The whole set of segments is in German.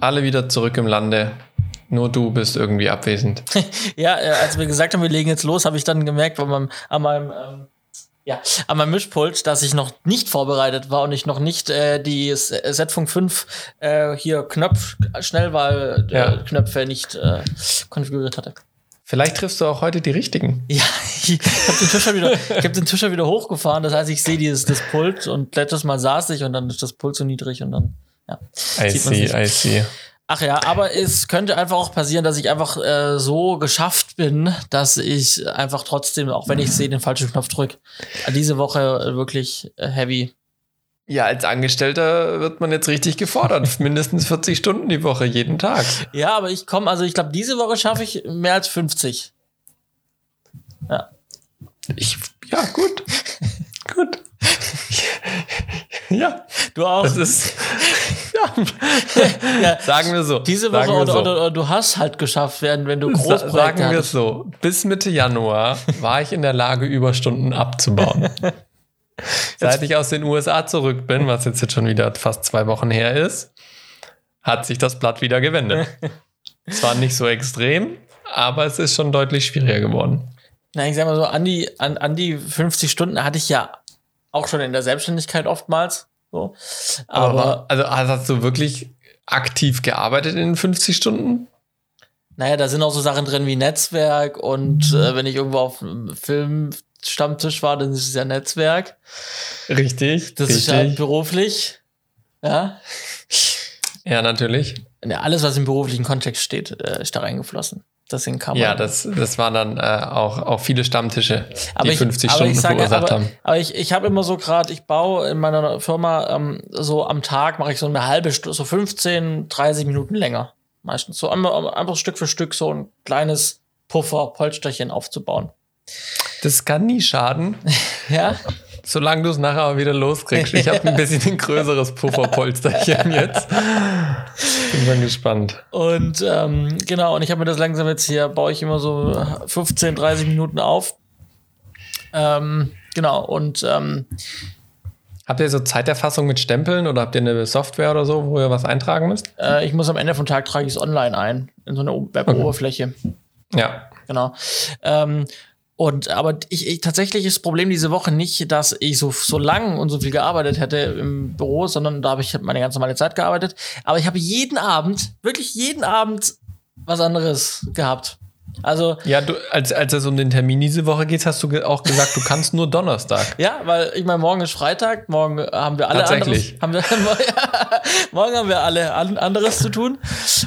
alle wieder zurück im Lande. Nur du bist irgendwie abwesend. ja, äh, als wir gesagt haben, wir legen jetzt los, habe ich dann gemerkt, weil man an meinem ähm, ja, an meinem Mischpult, dass ich noch nicht vorbereitet war und ich noch nicht äh, die Z-Funk 5 äh, hier Knopf, Schnellwahlknöpfe ja. nicht äh, konfiguriert hatte. Vielleicht triffst du auch heute die richtigen. Ja, ich habe den Tischer wieder, ich hab den Tischer wieder hochgefahren. Das heißt, ich sehe dieses das Pult und letztes Mal saß ich und dann ist das Pult so niedrig und dann ja. I see, I see. Ach ja, aber es könnte einfach auch passieren, dass ich einfach äh, so geschafft bin, dass ich einfach trotzdem, auch wenn ich sehe, den falschen Knopf drücke, diese Woche wirklich äh, heavy. Ja, als Angestellter wird man jetzt richtig gefordert. Mindestens 40 Stunden die Woche, jeden Tag. Ja, aber ich komme, also ich glaube, diese Woche schaffe ich mehr als 50. Ja. Ich, ja, gut. gut. ja. Du auch. Das ist, ja. Sagen wir so. Diese Woche oder, so. oder, oder, du hast halt geschafft werden, wenn du groß Sagen wir es so. Bis Mitte Januar war ich in der Lage, Überstunden abzubauen. Seit ich aus den USA zurück bin, was jetzt, jetzt schon wieder fast zwei Wochen her ist, hat sich das Blatt wieder gewendet. Zwar nicht so extrem, aber es ist schon deutlich schwieriger geworden. Na, ich sag mal so, an die, an, an die 50 Stunden hatte ich ja auch schon in der Selbstständigkeit oftmals. So. Aber, Aber also hast du wirklich aktiv gearbeitet in 50 Stunden? Naja, da sind auch so Sachen drin wie Netzwerk und äh, wenn ich irgendwo auf einem Filmstammtisch war, dann ist es ja Netzwerk. Richtig. Das richtig. ist ja beruflich. Ja. Ja, natürlich. Ja, alles, was im beruflichen Kontext steht, äh, ist da reingeflossen. Deswegen kam Ja, das, das waren dann äh, auch, auch viele Stammtische, aber die ich, 50 Stunden sage, verursacht aber, haben. Aber ich, ich habe immer so gerade, ich baue in meiner Firma ähm, so am Tag mache ich so eine halbe Stunde, so 15, 30 Minuten länger. Meistens so einfach Stück für Stück so ein kleines Puffer, Polsterchen aufzubauen. Das kann nie schaden. ja. Solange du es nachher aber wieder loskriegst. Ich habe ein bisschen ein größeres Pufferpolsterchen jetzt. Bin mal gespannt. Und ähm, genau, und ich habe mir das langsam jetzt hier, baue ich immer so 15, 30 Minuten auf. Ähm, genau, und ähm, Habt ihr so Zeiterfassung mit Stempeln oder habt ihr eine Software oder so, wo ihr was eintragen müsst? Äh, ich muss am Ende vom Tag trage ich es online ein, in so eine Web-Oberfläche. Okay. Ja. Genau. Ähm, und aber ich, ich tatsächlich ist das Problem diese Woche nicht, dass ich so so lang und so viel gearbeitet hätte im Büro, sondern da habe ich meine ganz normale Zeit gearbeitet. Aber ich habe jeden Abend, wirklich jeden Abend was anderes gehabt. Also ja, du, als, als es um den Termin diese Woche geht, hast du auch gesagt, du kannst nur Donnerstag. ja, weil ich meine, morgen ist Freitag, morgen haben wir alle Tatsächlich. anderes, haben wir, morgen haben wir alle anderes zu tun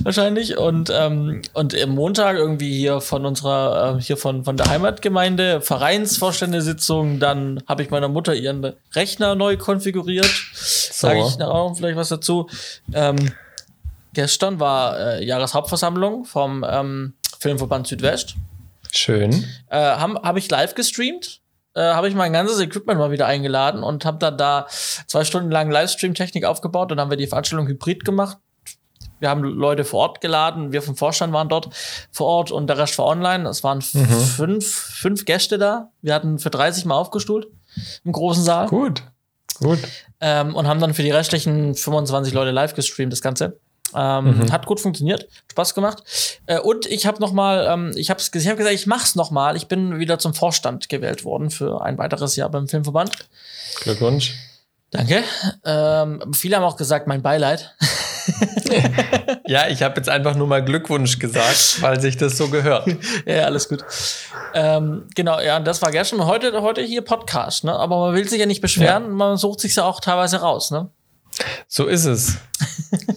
wahrscheinlich und ähm, und im Montag irgendwie hier von unserer äh, hier von von der Heimatgemeinde Vereinsvorständesitzung, dann habe ich meiner Mutter ihren Rechner neu konfiguriert. Sage ich nachher auch vielleicht was dazu. Ähm, gestern war äh, Jahreshauptversammlung vom ähm, Filmverband Südwest. Schön. Äh, Habe hab ich live gestreamt. Äh, habe ich mein ganzes Equipment mal wieder eingeladen und habe dann da zwei Stunden lang Livestream-Technik aufgebaut. Dann haben wir die Veranstaltung hybrid gemacht. Wir haben Leute vor Ort geladen. Wir vom Vorstand waren dort vor Ort und der Rest war online. Es waren mhm. fünf, fünf Gäste da. Wir hatten für 30 Mal aufgestuhlt im großen Saal. Gut, gut. Ähm, und haben dann für die restlichen 25 Leute live gestreamt, das Ganze. Ähm, mhm. Hat gut funktioniert, Spaß gemacht. Äh, und ich habe noch mal, ähm, ich habe ich hab gesagt, ich mach's noch mal. Ich bin wieder zum Vorstand gewählt worden für ein weiteres Jahr beim Filmverband. Glückwunsch. Danke. Ähm, viele haben auch gesagt, mein Beileid. ja, ich habe jetzt einfach nur mal Glückwunsch gesagt, weil sich das so gehört. ja, alles gut. Ähm, genau, ja, das war gestern. Heute, heute hier Podcast, ne? Aber man will sich ja nicht beschweren, ja. man sucht sich ja auch teilweise raus, ne? So ist es.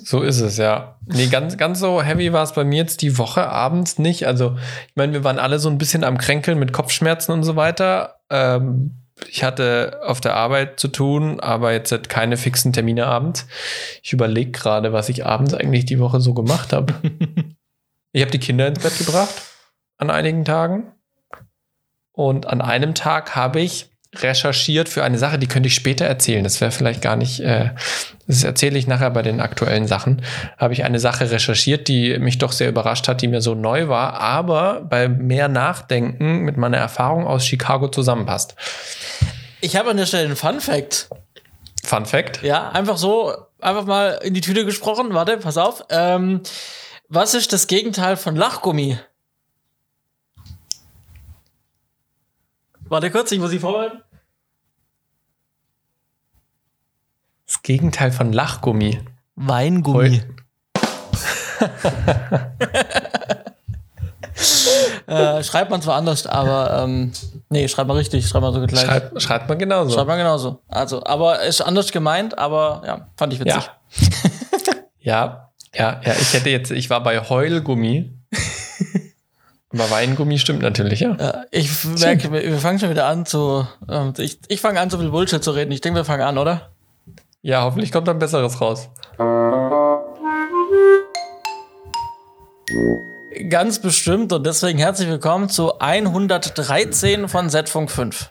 so ist es, ja. Nee, ganz, ganz so heavy war es bei mir jetzt die Woche abends nicht. Also, ich meine, wir waren alle so ein bisschen am Kränkeln mit Kopfschmerzen und so weiter. Ähm, ich hatte auf der Arbeit zu tun, aber jetzt hat keine fixen Termine abends. Ich überlege gerade, was ich abends eigentlich die Woche so gemacht habe. ich habe die Kinder ins Bett gebracht an einigen Tagen. Und an einem Tag habe ich recherchiert für eine Sache, die könnte ich später erzählen. Das wäre vielleicht gar nicht, äh, das erzähle ich nachher bei den aktuellen Sachen. Habe ich eine Sache recherchiert, die mich doch sehr überrascht hat, die mir so neu war, aber bei mehr Nachdenken mit meiner Erfahrung aus Chicago zusammenpasst. Ich habe an der Stelle einen Fun Fact. Fun Fact? Ja, einfach so, einfach mal in die Tüte gesprochen. Warte, pass auf. Ähm, was ist das Gegenteil von Lachgummi? Warte kurz, ich muss sie vorbereiten. Das Gegenteil von Lachgummi. Weingummi. äh, schreibt man zwar anders, aber ähm, nee, schreibt man richtig, schreibt man so gleich. Schreibt, schreibt man genauso. Schreibt man genauso. Also, aber ist anders gemeint, aber ja, fand ich witzig. Ja. ja, ja, ja. Ich hätte jetzt, ich war bei Heulgummi. Aber Weingummi stimmt natürlich, ja. Ja, ich merke, wir, wir fangen schon wieder an zu. Ähm, ich ich fange an, so viel Bullshit zu reden. Ich denke, wir fangen an, oder? Ja, hoffentlich kommt dann Besseres raus. Ganz bestimmt und deswegen herzlich willkommen zu 113 von Z-Funk 5.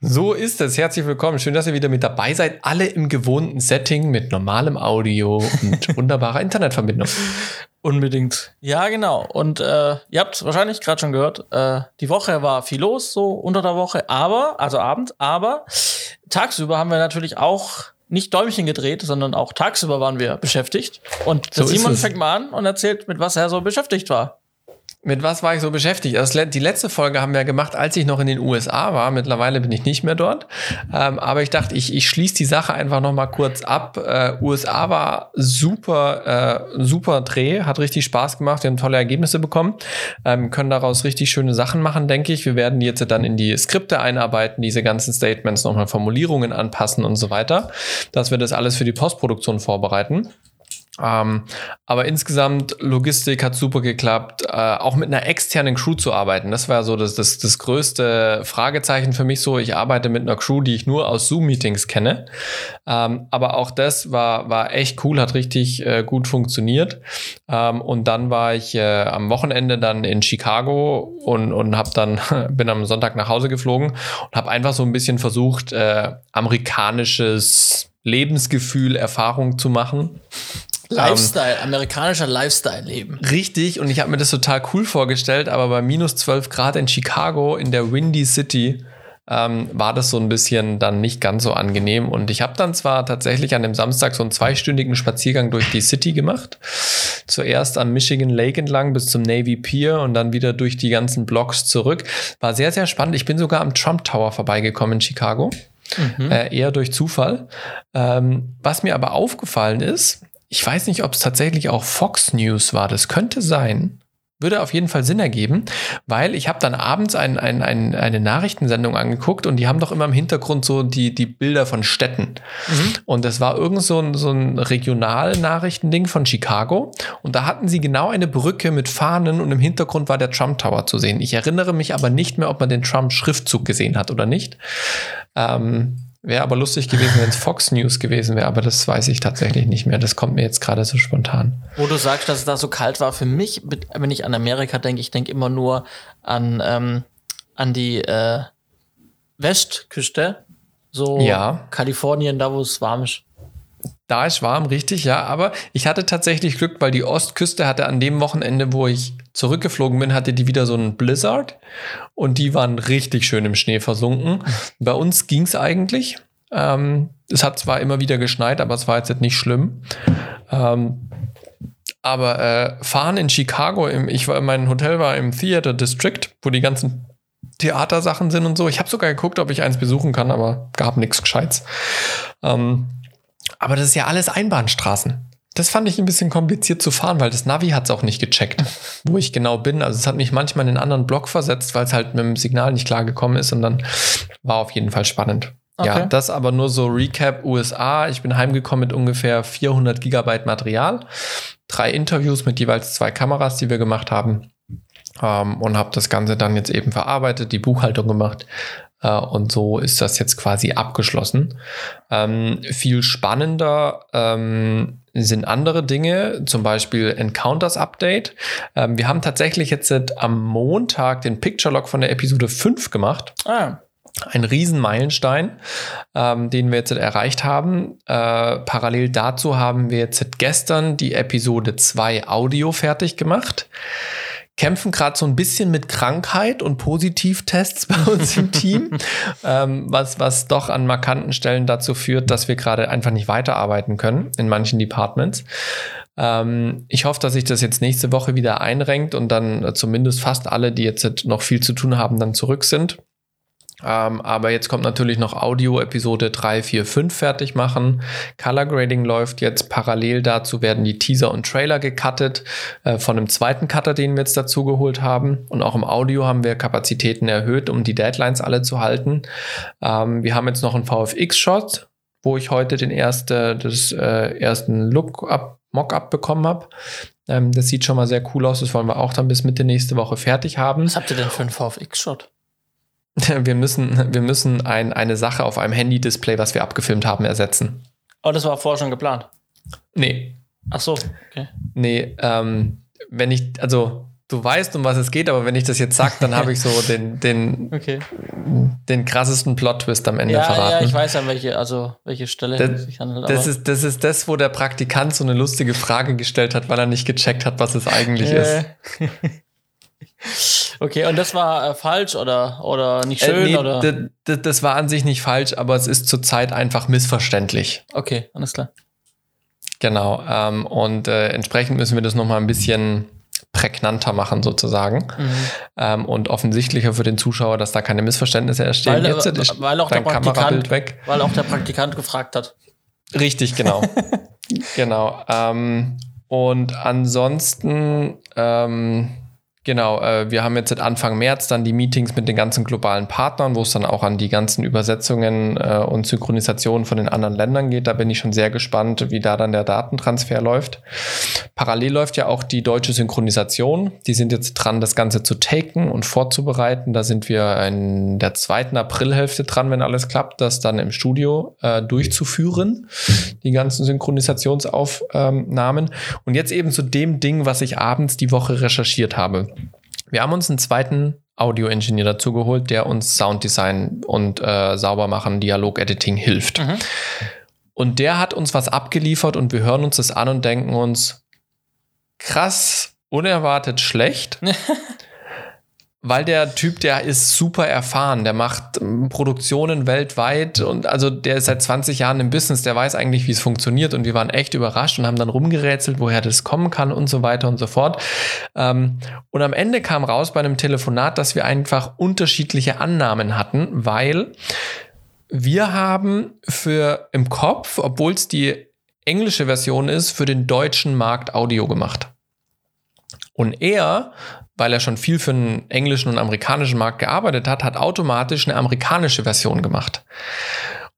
So ist es. Herzlich willkommen. Schön, dass ihr wieder mit dabei seid. Alle im gewohnten Setting mit normalem Audio und wunderbarer Internetverbindung. Unbedingt. Ja, genau. Und äh, ihr habt wahrscheinlich gerade schon gehört, äh, die Woche war viel los, so unter der Woche, aber, also Abend, aber tagsüber haben wir natürlich auch nicht Däumchen gedreht, sondern auch tagsüber waren wir beschäftigt. Und So Simon es. fängt mal an und erzählt, mit was er so beschäftigt war. Mit was war ich so beschäftigt? Le- die letzte Folge haben wir gemacht, als ich noch in den USA war. Mittlerweile bin ich nicht mehr dort. Ähm, aber ich dachte, ich, ich schließe die Sache einfach noch mal kurz ab. Äh, USA war super, äh, super Dreh, hat richtig Spaß gemacht. Wir haben tolle Ergebnisse bekommen, ähm, können daraus richtig schöne Sachen machen, denke ich. Wir werden jetzt dann in die Skripte einarbeiten, diese ganzen Statements nochmal Formulierungen anpassen und so weiter, dass wir das alles für die Postproduktion vorbereiten. Ähm, aber insgesamt, Logistik hat super geklappt. Äh, auch mit einer externen Crew zu arbeiten, das war so das, das, das größte Fragezeichen für mich so. Ich arbeite mit einer Crew, die ich nur aus Zoom-Meetings kenne. Ähm, aber auch das war, war echt cool, hat richtig äh, gut funktioniert. Ähm, und dann war ich äh, am Wochenende dann in Chicago und, und hab dann, bin am Sonntag nach Hause geflogen und habe einfach so ein bisschen versucht, äh, amerikanisches Lebensgefühl, Erfahrung zu machen. Lifestyle, amerikanischer Lifestyle-Leben. Richtig, und ich habe mir das total cool vorgestellt, aber bei minus 12 Grad in Chicago, in der Windy City, ähm, war das so ein bisschen dann nicht ganz so angenehm. Und ich habe dann zwar tatsächlich an dem Samstag so einen zweistündigen Spaziergang durch die City gemacht. Zuerst am Michigan Lake entlang bis zum Navy Pier und dann wieder durch die ganzen Blocks zurück. War sehr, sehr spannend. Ich bin sogar am Trump Tower vorbeigekommen in Chicago. Äh, eher durch Zufall. Ähm, was mir aber aufgefallen ist, ich weiß nicht, ob es tatsächlich auch Fox News war. Das könnte sein. Würde auf jeden Fall Sinn ergeben, weil ich habe dann abends ein, ein, ein, eine Nachrichtensendung angeguckt und die haben doch immer im Hintergrund so die, die Bilder von Städten. Und das war irgend so ein, so ein Regionalnachrichtending von Chicago. Und da hatten sie genau eine Brücke mit Fahnen und im Hintergrund war der Trump Tower zu sehen. Ich erinnere mich aber nicht mehr, ob man den Trump-Schriftzug gesehen hat oder nicht. Ähm, wäre aber lustig gewesen, wenn es Fox News gewesen wäre, aber das weiß ich tatsächlich nicht mehr. Das kommt mir jetzt gerade so spontan. Wo du sagst, dass es da so kalt war, für mich, wenn ich an Amerika denke, ich denke immer nur an, ähm, an die äh, Westküste, so Ja. Kalifornien, da wo es warm ist. Da ist warm, richtig, ja. Aber ich hatte tatsächlich Glück, weil die Ostküste hatte an dem Wochenende, wo ich zurückgeflogen bin, hatte die wieder so einen Blizzard und die waren richtig schön im Schnee versunken. Bei uns ging es eigentlich. Ähm, es hat zwar immer wieder geschneit, aber es war jetzt nicht schlimm. Ähm, aber äh, fahren in Chicago, im, ich war, mein Hotel war im Theater District, wo die ganzen Theatersachen sind und so. Ich habe sogar geguckt, ob ich eins besuchen kann, aber gab nichts Gescheites. Ähm, aber das ist ja alles Einbahnstraßen. Das fand ich ein bisschen kompliziert zu fahren, weil das Navi hat es auch nicht gecheckt, wo ich genau bin. Also es hat mich manchmal in einen anderen Block versetzt, weil es halt mit dem Signal nicht klar gekommen ist und dann war auf jeden Fall spannend. Ja, Okay. das aber nur so Recap USA. Ich bin heimgekommen mit ungefähr 400 Gigabyte Material, drei Interviews mit jeweils zwei Kameras, die wir gemacht haben ähm, und habe das Ganze dann jetzt eben verarbeitet, die Buchhaltung gemacht äh, und so ist das jetzt quasi abgeschlossen. Ähm, viel spannender ähm, sind andere Dinge, zum Beispiel Encounters Update. Ähm, wir haben tatsächlich jetzt seit am Montag den Picture Log von der Episode 5 gemacht Ah, ein Riesenmeilenstein, ähm, den wir jetzt erreicht haben. Äh, parallel dazu haben wir jetzt gestern die Episode 2 Audio fertig gemacht. Kämpfen gerade so ein bisschen mit Krankheit und Positivtests bei uns im Team, ähm, was, was doch an markanten Stellen dazu führt, dass wir gerade einfach nicht weiterarbeiten können in manchen Departments. Ähm, ich hoffe, dass sich das jetzt nächste Woche wieder einrenkt und dann zumindest fast alle, die jetzt noch viel zu tun haben, dann zurück sind. Ähm, aber jetzt kommt natürlich noch Audio Episode 3, 4, 5 fertig machen. Color Grading läuft jetzt. Parallel dazu werden die Teaser und Trailer gecuttet äh, von einem zweiten Cutter, den wir jetzt dazu geholt haben. Und auch im Audio haben wir Kapazitäten erhöht, um die Deadlines alle zu halten. Ähm, wir haben jetzt noch einen VFX-Shot, wo ich heute den erste, das, äh, ersten Look-up, Mock-up bekommen habe. Ähm, das sieht schon mal sehr cool aus. Das wollen wir auch dann bis Mitte nächste Woche fertig haben. Was habt ihr denn für einen VFX-Shot? Wir müssen, wir müssen ein, eine Sache auf einem Handy-Display, was wir abgefilmt haben, ersetzen. Oh, das war vorher schon geplant. Nee. Ach so, okay. Nee, ähm, wenn ich, also du weißt, um was es geht, aber wenn ich das jetzt sag, dann habe ich so den, den, Okay. den krassesten Plot-Twist am Ende Ja, verraten. ja, ich weiß an welche, also welche Stelle Das, sich handelt. das, ist, das ist das, wo der Praktikant so eine lustige Frage gestellt hat, weil er nicht gecheckt hat, was es eigentlich ist. Äh. okay, und das war äh, falsch oder, oder nicht schön Äh, nee, oder? das war an sich nicht falsch, aber es ist zurzeit einfach missverständlich. Okay, alles klar. Genau. Ähm, und äh, entsprechend müssen wir das nochmal ein bisschen prägnanter machen, sozusagen. Mhm. Ähm, und offensichtlicher für den Zuschauer, dass da keine Missverständnisse entstehen. Weil, Jetzt äh, ist weil auch der Kamerabild Praktikant, weg. weil auch der Praktikant gefragt hat. Richtig, genau. genau. Ähm, und ansonsten, ähm, genau, äh, wir haben jetzt seit Anfang März dann die Meetings mit den ganzen globalen Partnern, wo es dann auch an die ganzen Übersetzungen äh, und Synchronisationen von den anderen Ländern geht. Da bin ich schon sehr gespannt, wie da dann der Datentransfer läuft. Parallel läuft ja auch die deutsche Synchronisation. Die sind jetzt dran, das Ganze zu taken und vorzubereiten. Da sind wir in der zweiten Aprilhälfte dran, wenn alles klappt, das dann im Studio äh, durchzuführen, die ganzen Synchronisationsaufnahmen. Und jetzt eben zu dem Ding, was ich abends die Woche recherchiert habe. Wir haben uns einen zweiten Audio-Engineer dazu geholt, der uns Sounddesign und äh, Saubermachen, Dialog-Editing hilft. Mhm. Und der hat uns was abgeliefert und wir hören uns das an und denken uns, krass, unerwartet schlecht. Weil der Typ, der ist super erfahren, der macht ähm, Produktionen weltweit und also der ist seit 20 Jahren im Business, der weiß eigentlich, wie es funktioniert und wir waren echt überrascht und haben dann rumgerätselt, woher das kommen kann und so weiter und so fort. Ähm, und am Ende kam raus bei einem Telefonat, dass wir einfach unterschiedliche Annahmen hatten, weil wir haben für im Kopf, obwohl es die englische Version ist, für den deutschen Markt Audio gemacht. Und er, weil er schon viel für den englischen und amerikanischen Markt gearbeitet hat, hat automatisch eine amerikanische Version gemacht.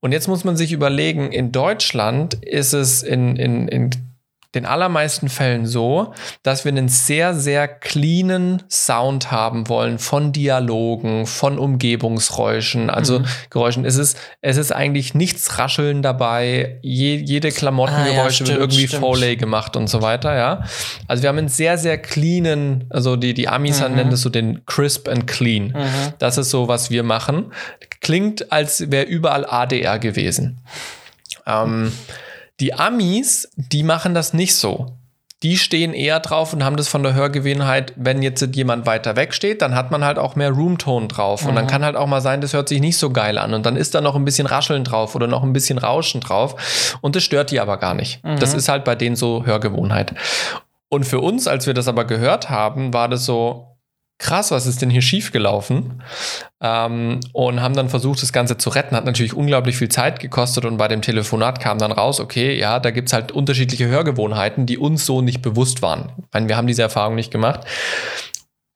Und jetzt muss man sich überlegen, in Deutschland ist es in, in, in den allermeisten Fällen so, dass wir einen sehr, sehr cleanen Sound haben wollen von Dialogen, von Umgebungsgeräuschen, also Mhm. Geräuschen. Es ist, es ist eigentlich nichts Rascheln dabei. Je, jede Ah, ja, Klamottengeräusche wird irgendwie stimmt. Foley gemacht und so weiter, ja. Also wir haben einen sehr, sehr cleanen, also die, die Amis Mhm. nennen das so den crisp and clean. Mhm. Das ist so, was wir machen. Klingt, als wäre überall ADR gewesen. Ähm, die Amis, die machen das nicht so. Die stehen eher drauf und haben das von der Hörgewohnheit, wenn jetzt jemand weiter weg steht, dann hat man halt auch mehr Roomtone drauf. Und dann Mhm. kann halt auch mal sein, das hört sich nicht so geil an. Und dann ist da noch ein bisschen Rascheln drauf oder noch ein bisschen Rauschen drauf. Und das stört die aber gar nicht. Mhm. Das ist halt bei denen so Hörgewohnheit. Und für uns, als wir das aber gehört haben, war das so, krass, was ist denn hier schiefgelaufen? Ähm, und haben dann versucht, das Ganze zu retten. Hat natürlich unglaublich viel Zeit gekostet und bei dem Telefonat kam dann raus, okay, ja, da gibt's halt unterschiedliche Hörgewohnheiten, die uns so nicht bewusst waren. Ich meine, wir haben diese Erfahrung nicht gemacht.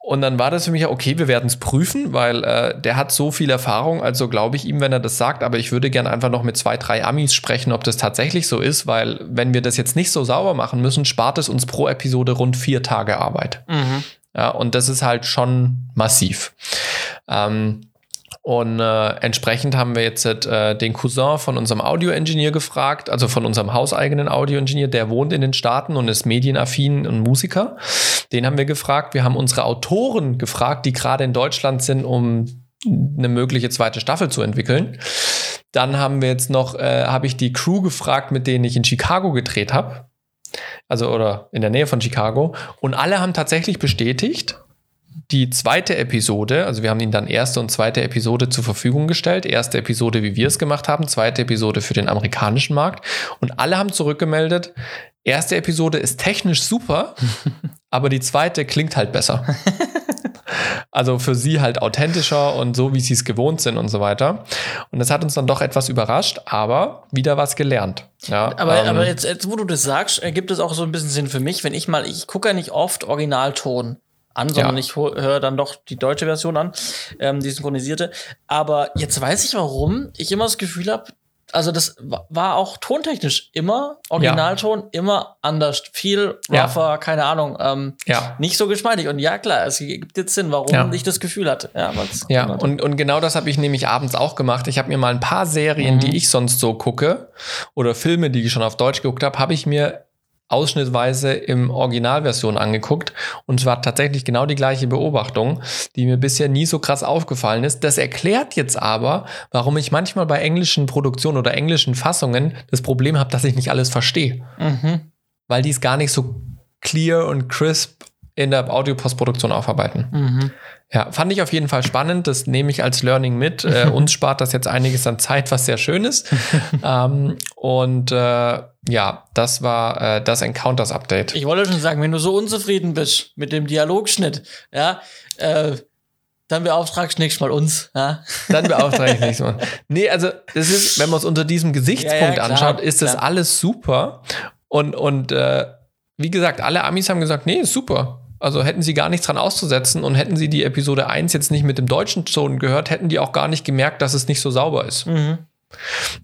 Und dann war das für mich ja, okay, wir werden es prüfen, weil äh, der hat so viel Erfahrung, also glaube ich ihm, wenn er das sagt, aber ich würde gerne einfach noch mit zwei, drei Amis sprechen, ob das tatsächlich so ist, weil wenn wir das jetzt nicht so sauber machen müssen, spart es uns pro Episode rund vier Tage Arbeit. Mhm. Ja, und das ist halt schon massiv. Ähm, und äh, entsprechend haben wir jetzt äh, den Cousin von unserem Audio-Engineer gefragt, also von unserem hauseigenen Audio-Engineer, der wohnt in den Staaten und ist medienaffin und Musiker. Den haben wir gefragt. Wir haben unsere Autoren gefragt, die gerade in Deutschland sind, um eine mögliche zweite Staffel zu entwickeln. Dann haben wir jetzt noch, äh, habe ich die Crew gefragt, mit denen ich in Chicago gedreht habe. Also oder in der Nähe von Chicago. Und alle haben tatsächlich bestätigt, die zweite Episode, also wir haben ihnen dann erste und zweite Episode zur Verfügung gestellt. Erste Episode, wie wir es gemacht haben, zweite Episode für den amerikanischen Markt. Und alle haben zurückgemeldet, erste Episode ist technisch super, aber die zweite klingt halt besser. Also für sie halt authentischer und so, wie sie es gewohnt sind und so weiter. Und das hat uns dann doch etwas überrascht, aber wieder was gelernt. Ja, Aber, ähm, aber jetzt, jetzt, wo du das sagst, ergibt es auch so ein bisschen Sinn für mich, wenn ich mal, ich gucke ja nicht oft Originalton an, sondern Ja. ich höre dann doch die deutsche Version an, ähm, die synchronisierte. Aber jetzt weiß ich, warum ich immer das Gefühl habe, also das wa- war auch tontechnisch immer Originalton, immer anders, viel Ja. rougher, keine Ahnung, ähm, ja. nicht so geschmeidig. Und ja, klar, es gibt jetzt Sinn, warum Ja. ich das Gefühl hatte. Ja, Ja, und, und genau das habe ich nämlich abends auch gemacht. Ich habe mir mal ein paar Serien, die ich sonst so gucke, oder Filme, die ich schon auf Deutsch geguckt habe, habe ich mir ausschnittweise im Originalversion angeguckt. Und es war tatsächlich genau die gleiche Beobachtung, die mir bisher nie so krass aufgefallen ist. Das erklärt jetzt aber, warum ich manchmal bei englischen Produktionen oder englischen Fassungen das Problem habe, dass ich nicht alles verstehe. Mhm. Weil die es gar nicht so clear und crisp in der Audiopostproduktion aufarbeiten. Mhm. Ja, fand ich auf jeden Fall spannend. Das nehme ich als Learning mit. Äh, uns spart das jetzt einiges an Zeit, was sehr schön ist. ähm, und äh, ja, das war äh, das Encounters Update. Ich wollte schon sagen, wenn du so unzufrieden bist mit dem Dialogschnitt, ja, äh, dann beauftragst du nächstes Mal uns. Ja? Dann beauftrage ich nächstes Mal. Nee, also das ist, wenn man es unter diesem Gesichtspunkt Ja, ja, anschaut, ist das alles super. Und, und äh, wie gesagt, alle Amis haben gesagt, nee, ist super. Also hätten sie gar nichts dran auszusetzen und hätten sie die Episode 1 jetzt nicht mit dem deutschen Ton gehört, hätten die auch gar nicht gemerkt, dass es nicht so sauber ist. Mhm.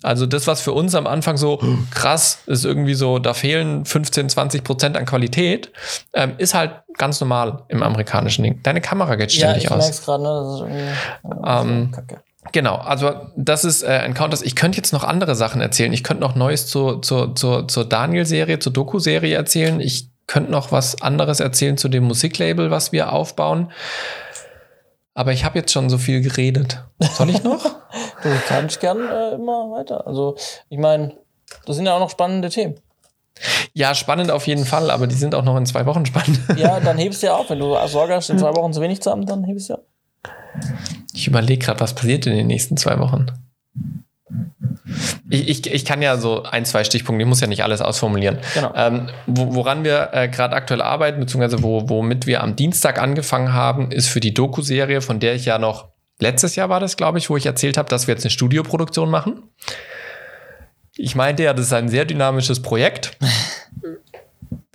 Also das, was für uns am Anfang so krass ist, irgendwie so, da fehlen 15, 20 Prozent an Qualität, ähm, ist halt ganz normal im amerikanischen Ding. Deine Kamera geht Ja, ständig ich aus. merke es gerade, ne? Das ist Ähm, Kacke. Genau, also das ist äh, Encounters. Ich könnte jetzt noch andere Sachen erzählen. Ich könnte noch Neues zur, zur, zur, zur Daniel-Serie, zur Doku-Serie erzählen. Ich könnte noch was anderes erzählen zu dem Musiklabel, was wir aufbauen. Aber ich habe jetzt schon so viel geredet. Soll ich noch? Du kannst gern äh, immer weiter. Also, ich meine, das sind ja auch noch spannende Themen. ja, spannend auf jeden Fall, aber die sind auch noch in zwei Wochen spannend. Ja, dann hebst du ja auf. Wenn du Sorge hast, in zwei Wochen zu wenig zu haben, dann hebst du ja. Ich überlege gerade, was passiert in den nächsten zwei Wochen. Ich, ich, ich kann ja so ein, zwei Stichpunkte, ich muss ja nicht alles ausformulieren. Genau. Ähm, wo, woran wir äh, gerade aktuell arbeiten, beziehungsweise wo, womit wir am Dienstag angefangen haben, ist für die Doku-Serie, von der ich ja noch letztes Jahr war das, glaube ich, wo ich erzählt habe, dass wir jetzt eine Studioproduktion machen. Ich meinte ja, das ist ein sehr dynamisches Projekt.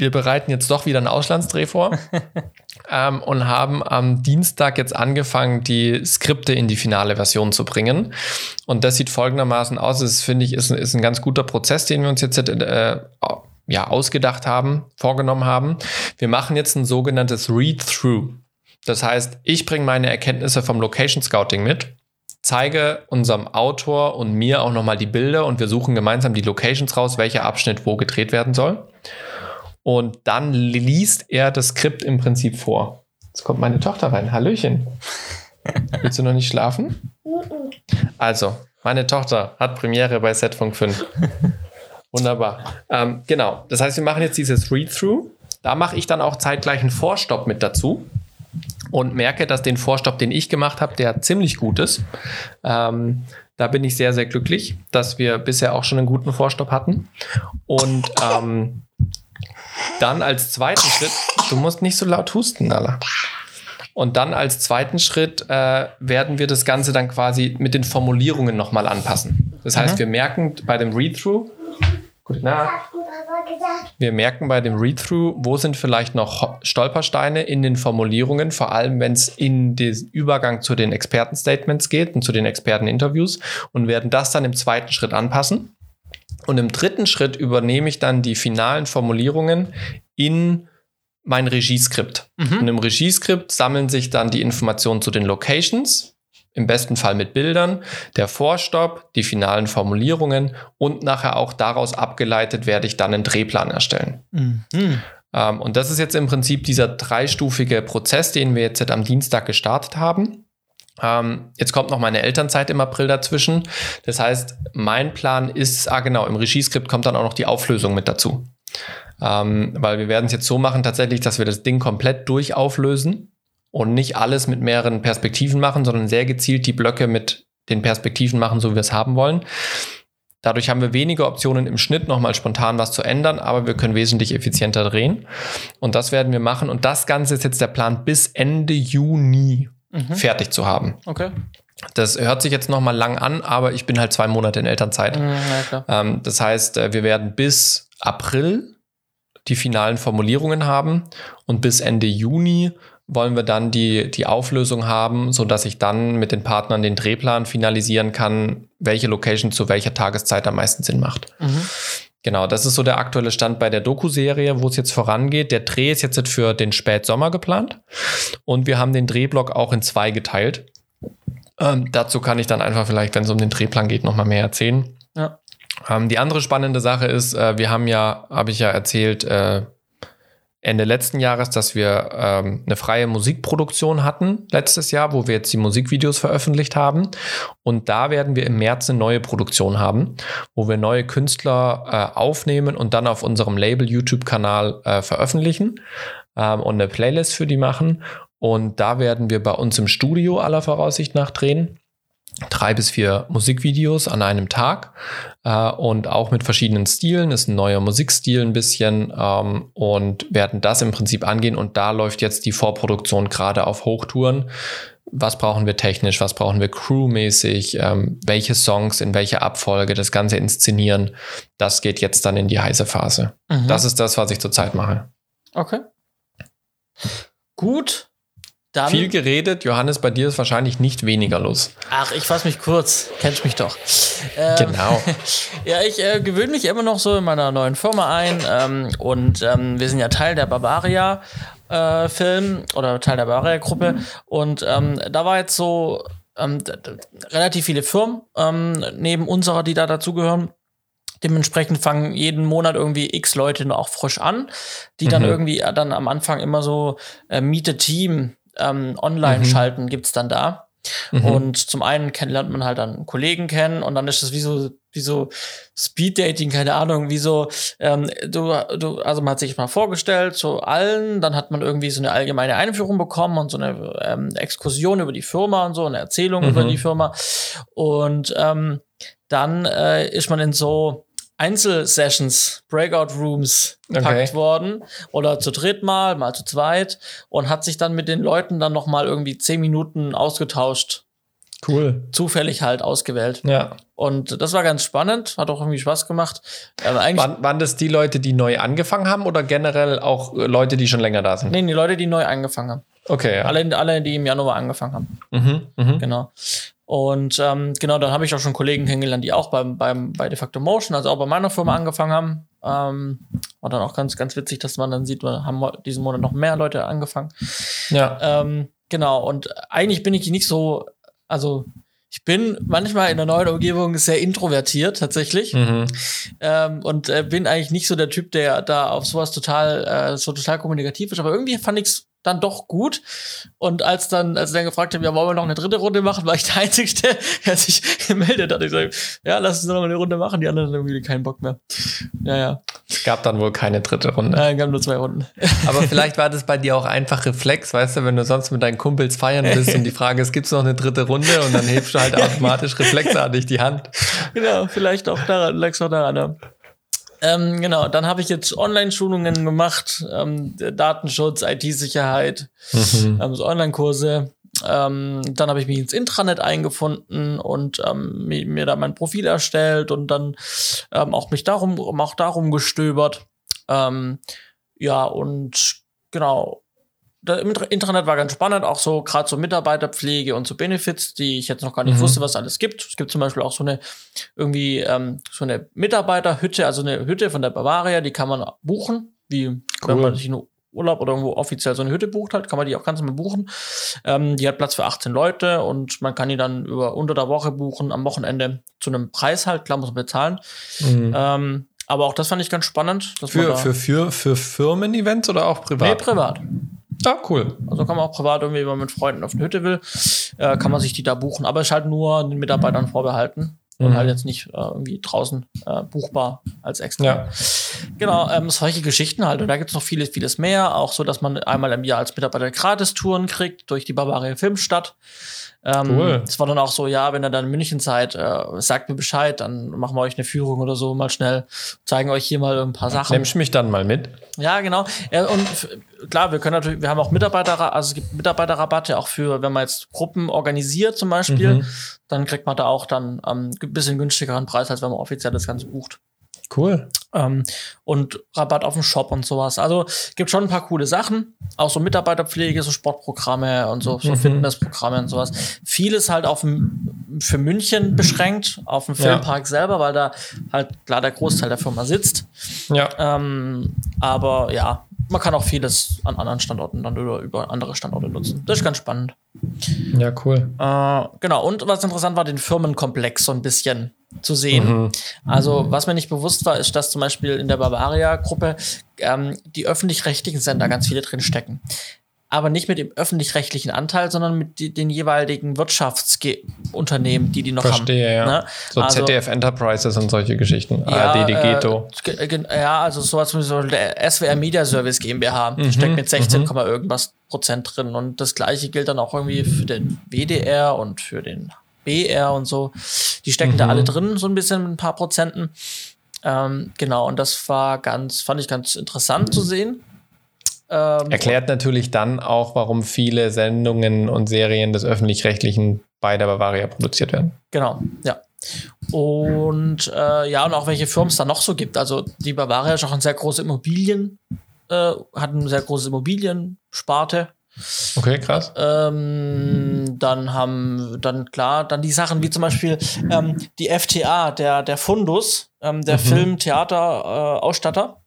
Wir bereiten jetzt doch wieder einen Auslandsdreh vor ähm, und haben am Dienstag jetzt angefangen, die Skripte in die finale Version zu bringen. Und das sieht folgendermaßen aus. Das finde ich ist, ein- ist ein ganz guter Prozess, den wir uns jetzt äh, ja, ausgedacht haben, vorgenommen haben. Wir machen jetzt ein sogenanntes Read-Through. Das heißt, ich bringe meine Erkenntnisse vom Location Scouting mit, zeige unserem Autor und mir auch nochmal die Bilder und wir suchen gemeinsam die Locations raus, welcher Abschnitt wo gedreht werden soll. Und dann liest er das Skript im Prinzip vor. Jetzt kommt meine Tochter rein. Hallöchen. Willst du noch nicht schlafen? Also, meine Tochter hat Premiere bei Setfunk 5. Wunderbar. Ähm, genau. Das heißt, wir machen jetzt dieses Read-Through. Da mache ich dann auch zeitgleich einen Vorstopp mit dazu und merke, dass den Vorstopp, den ich gemacht habe, der ziemlich gut ist. Ähm, da bin ich sehr, sehr glücklich, dass wir bisher auch schon einen guten Vorstopp hatten. Und ähm, dann als zweiten Schritt, du musst nicht so laut husten, Nala. Und dann als zweiten Schritt äh, werden wir das Ganze dann quasi mit den Formulierungen nochmal anpassen. Das heißt, wir merken bei dem Read-Through, gute Nacht, wir merken bei dem Read-Through, wo sind vielleicht noch Stolpersteine in den Formulierungen, vor allem wenn es in den Übergang zu den Expertenstatements geht und zu den Experteninterviews und werden das dann im zweiten Schritt anpassen. Und im dritten Schritt übernehme ich dann die finalen Formulierungen in mein Regieskript. Und im Regieskript sammeln sich dann die Informationen zu den Locations, im besten Fall mit Bildern, der Vorstopp, die finalen Formulierungen und nachher auch daraus abgeleitet werde ich dann einen Drehplan erstellen. Mhm. Ähm, und das ist jetzt im Prinzip dieser dreistufige Prozess, den wir jetzt am Dienstag gestartet haben. Ähm, jetzt kommt noch meine Elternzeit im April dazwischen. Das heißt, mein Plan ist, ah genau, im Regieskript kommt dann auch noch die Auflösung mit dazu. Ähm, weil wir werden es jetzt so machen tatsächlich, dass wir das Ding komplett durchauflösen und nicht alles mit mehreren Perspektiven machen, sondern sehr gezielt die Blöcke mit den Perspektiven machen, so wie wir es haben wollen. Dadurch haben wir weniger Optionen im Schnitt nochmal spontan was zu ändern, aber wir können wesentlich effizienter drehen. Und das werden wir machen. Und das Ganze ist jetzt der Plan, bis Ende Juni mhm. fertig zu haben. Okay. Das hört sich jetzt nochmal lang an, aber ich bin halt zwei Monate in Elternzeit. Mhm, ähm, das heißt, äh, wir werden bis April die finalen Formulierungen haben und bis Ende Juni wollen wir dann die, die Auflösung haben, sodass ich dann mit den Partnern den Drehplan finalisieren kann, welche Location zu welcher Tageszeit am meisten Sinn macht. Mhm. Genau, das ist so der aktuelle Stand bei der Doku-Serie, wo es jetzt vorangeht. Der Dreh ist jetzt für den Spätsommer geplant und wir haben den Drehblock auch in zwei geteilt. Ähm, dazu kann ich dann einfach vielleicht, wenn es um den Drehplan geht, nochmal mehr erzählen. Ja. Ähm, die andere spannende Sache ist, äh, wir haben ja, habe ich ja erzählt, äh, Ende letzten Jahres, dass wir ähm, eine freie Musikproduktion hatten letztes Jahr, wo wir jetzt die Musikvideos veröffentlicht haben. Und da werden wir im März eine neue Produktion haben, wo wir neue Künstler äh, aufnehmen und dann auf unserem Label YouTube-Kanal äh, veröffentlichen ähm, und eine Playlist für die machen. Und da werden wir bei uns im Studio aller Voraussicht nach drehen drei bis vier Musikvideos an einem Tag äh, und auch mit verschiedenen Stilen. Ist ein neuer Musikstil ein bisschen ähm, und werden das im Prinzip angehen. Und da läuft jetzt die Vorproduktion gerade auf Hochtouren. Was brauchen wir technisch? Was brauchen wir crewmäßig? Ähm, welche Songs in welcher Abfolge? Das Ganze inszenieren. Das geht jetzt dann in die heiße Phase. Mhm. Das ist das, was ich zurzeit mache. Okay. Gut. Dann, Viel geredet, Johannes, bei dir ist wahrscheinlich nicht weniger los. Ach, ich fasse mich kurz, kennst mich doch. Ähm, genau. ja, ich äh, gewöhne mich immer noch so in meiner neuen Firma ein ähm, und ähm, wir sind ja Teil der Bavaria äh, Film oder Teil der Bavaria Gruppe und ähm, da war jetzt so ähm, relativ viele Firmen ähm, neben unserer, die da dazugehören. Dementsprechend fangen jeden Monat irgendwie x Leute noch auch frisch an, die dann mhm. irgendwie äh, dann am Anfang immer so äh, Miete Team ähm, Online-Schalten mhm. gibt's dann da. Mhm. Und zum einen lernt man halt dann Kollegen kennen und dann ist es wie so, wie so Speed-Dating, keine Ahnung, wie so, ähm, du, du, also man hat sich mal vorgestellt zu allen, dann hat man irgendwie so eine allgemeine Einführung bekommen und so eine ähm, Exkursion über die Firma und so, eine Erzählung mhm. über die Firma. Und ähm, dann äh, ist man in so Einzelsessions, Breakout Rooms gepackt okay. worden oder zu dritt mal, mal zu zweit und hat sich dann mit den Leuten dann noch mal irgendwie zehn Minuten ausgetauscht. Cool. Zufällig halt ausgewählt. Ja. Und das war ganz spannend, hat auch irgendwie Spaß gemacht. Eigentlich waren, waren das die Leute, die neu angefangen haben oder generell auch Leute, die schon länger da sind? Nee, die Leute, die neu angefangen haben. Okay, ja. Alle, alle, die im Januar angefangen haben. Mhm, mh. Genau. Und ähm, genau, dann habe ich auch schon Kollegen kennengelernt, die auch beim, beim, bei De facto Motion, also auch bei meiner Firma angefangen haben. Ähm, war dann auch ganz, ganz witzig, dass man dann sieht, wir haben diesen Monat noch mehr Leute angefangen. Ja. Ähm, genau, und eigentlich bin ich nicht so, also ich bin manchmal in der neuen Umgebung sehr introvertiert tatsächlich mhm. ähm, und äh, bin eigentlich nicht so der Typ, der da auf sowas total äh, so total kommunikativ ist. Aber irgendwie fand ich es dann doch gut. Und als dann, als dann gefragt haben, ja, wollen wir noch eine dritte Runde machen, war ich der Einzige, der sich gemeldet hat. Ich sage, ja, lass uns noch eine Runde machen. Die anderen haben irgendwie keinen Bock mehr. Ja, ja. Es gab dann wohl keine dritte Runde. Nein, es gab nur zwei Runden. Aber vielleicht war das bei dir auch einfach Reflex, weißt du, wenn du sonst mit deinen Kumpels feiern bist und die Frage ist, gibt es noch eine dritte Runde? Und dann hebst du halt automatisch reflexartig die Hand. Genau, vielleicht auch daran, lag's auch daran. Ja. Ähm, genau, dann habe ich jetzt Online-Schulungen gemacht, ähm, Datenschutz, IT-Sicherheit, mhm. ähm, so Online-Kurse. Ähm, dann habe ich mich ins Intranet eingefunden und ähm, mir, mir da mein Profil erstellt und dann ähm, auch mich darum, auch darum gestöbert. Ja, und genau, im Internet war ganz spannend, auch so gerade so Mitarbeiterpflege und so Benefits, die ich jetzt noch gar nicht mhm. wusste, was alles gibt. Es gibt zum Beispiel auch so eine irgendwie ähm, so eine Mitarbeiterhütte, also eine Hütte von der Bavaria, die kann man buchen, wie cool. wenn man sich einen Urlaub oder irgendwo offiziell so eine Hütte bucht halt, kann man die auch ganz normal buchen. Ähm, die hat Platz für 18 Leute und man kann die dann über unter der Woche buchen, am Wochenende zu einem Preis halt, klar muss man bezahlen. Mhm. Ähm, aber auch das fand ich ganz spannend. für, für, für, für Firmen-Events oder auch privat? Nee, privat. Ah, cool. Also kann man auch privat irgendwie, wenn man mit Freunden auf eine Hütte will, äh, kann man sich die da buchen. Aber es ist halt nur den Mitarbeitern vorbehalten und mhm. halt jetzt nicht äh, irgendwie draußen äh, buchbar als extra. Ja. Genau, ähm, solche Geschichten halt. Und da gibt es noch vieles, vieles mehr. Auch so, dass man einmal im Jahr als Mitarbeiter Gratistouren kriegt durch die Bavaria Filmstadt. Ähm, Cool. Es war dann auch so, ja, wenn ihr dann in München seid, äh, sagt mir Bescheid, dann machen wir euch eine Führung oder so mal schnell, zeigen euch hier mal ein paar Sachen. Nimmst mich dann mal mit? Ja, genau. Ja, und klar, wir können natürlich, wir haben auch Mitarbeiter, also es gibt Mitarbeiterrabatte auch für, wenn man jetzt Gruppen organisiert zum Beispiel, Mhm. dann kriegt man da auch dann ähm, ein bisschen günstigeren Preis, als wenn man offiziell das Ganze bucht. Cool. Ähm, und Rabatt auf dem Shop und sowas. Also gibt schon ein paar coole Sachen. Auch so Mitarbeiterpflege, so Sportprogramme und so, so Mhm. Fitnessprogramme und sowas. Vieles halt auf dem, für München beschränkt, auf dem Ja. Filmpark selber, weil da halt klar der Großteil der Firma sitzt. Ja. Ähm, aber ja, man kann auch vieles an anderen Standorten dann über, über andere Standorte nutzen. Das ist ganz spannend. Ja, cool. Äh, genau, und was interessant war, den Firmenkomplex so ein bisschen zu sehen. Mhm. Also, was mir nicht bewusst war, ist, dass zum Beispiel in der Bavaria-Gruppe ähm, die öffentlich-rechtlichen Sender ganz viele drin stecken. Aber nicht mit dem öffentlich-rechtlichen Anteil, sondern mit die, den jeweiligen Wirtschaftsunternehmen, die die noch Verstehe, haben. ja. Ne? So Also- ZDF Enterprises und solche Geschichten. ARD, die äh, ge- Ja, also sowas wie so der SWR Media Service GmbH Mhm, steckt mit 16, Komma irgendwas Prozent drin. Und das gleiche gilt dann auch irgendwie für den WDR und für den BR und so. Die stecken da Mhm. alle drin, so ein bisschen mit ein paar Prozenten. Ähm, genau, und das war ganz, fand ich ganz interessant zu sehen. Ähm, Erklärt natürlich dann auch, warum viele Sendungen und Serien des Öffentlich-Rechtlichen bei der Bavaria produziert werden. Genau, ja. Und äh, ja, und auch welche Firmen es da noch so gibt. Also die Bavaria ist auch ein sehr große Immobilien, äh, hat eine sehr große Immobiliensparte. Okay, krass. Ähm, dann haben, dann klar, dann die Sachen wie zum Beispiel ähm, die FTA, der, der Fundus, ähm, der Mhm. Film-Theater-Ausstatter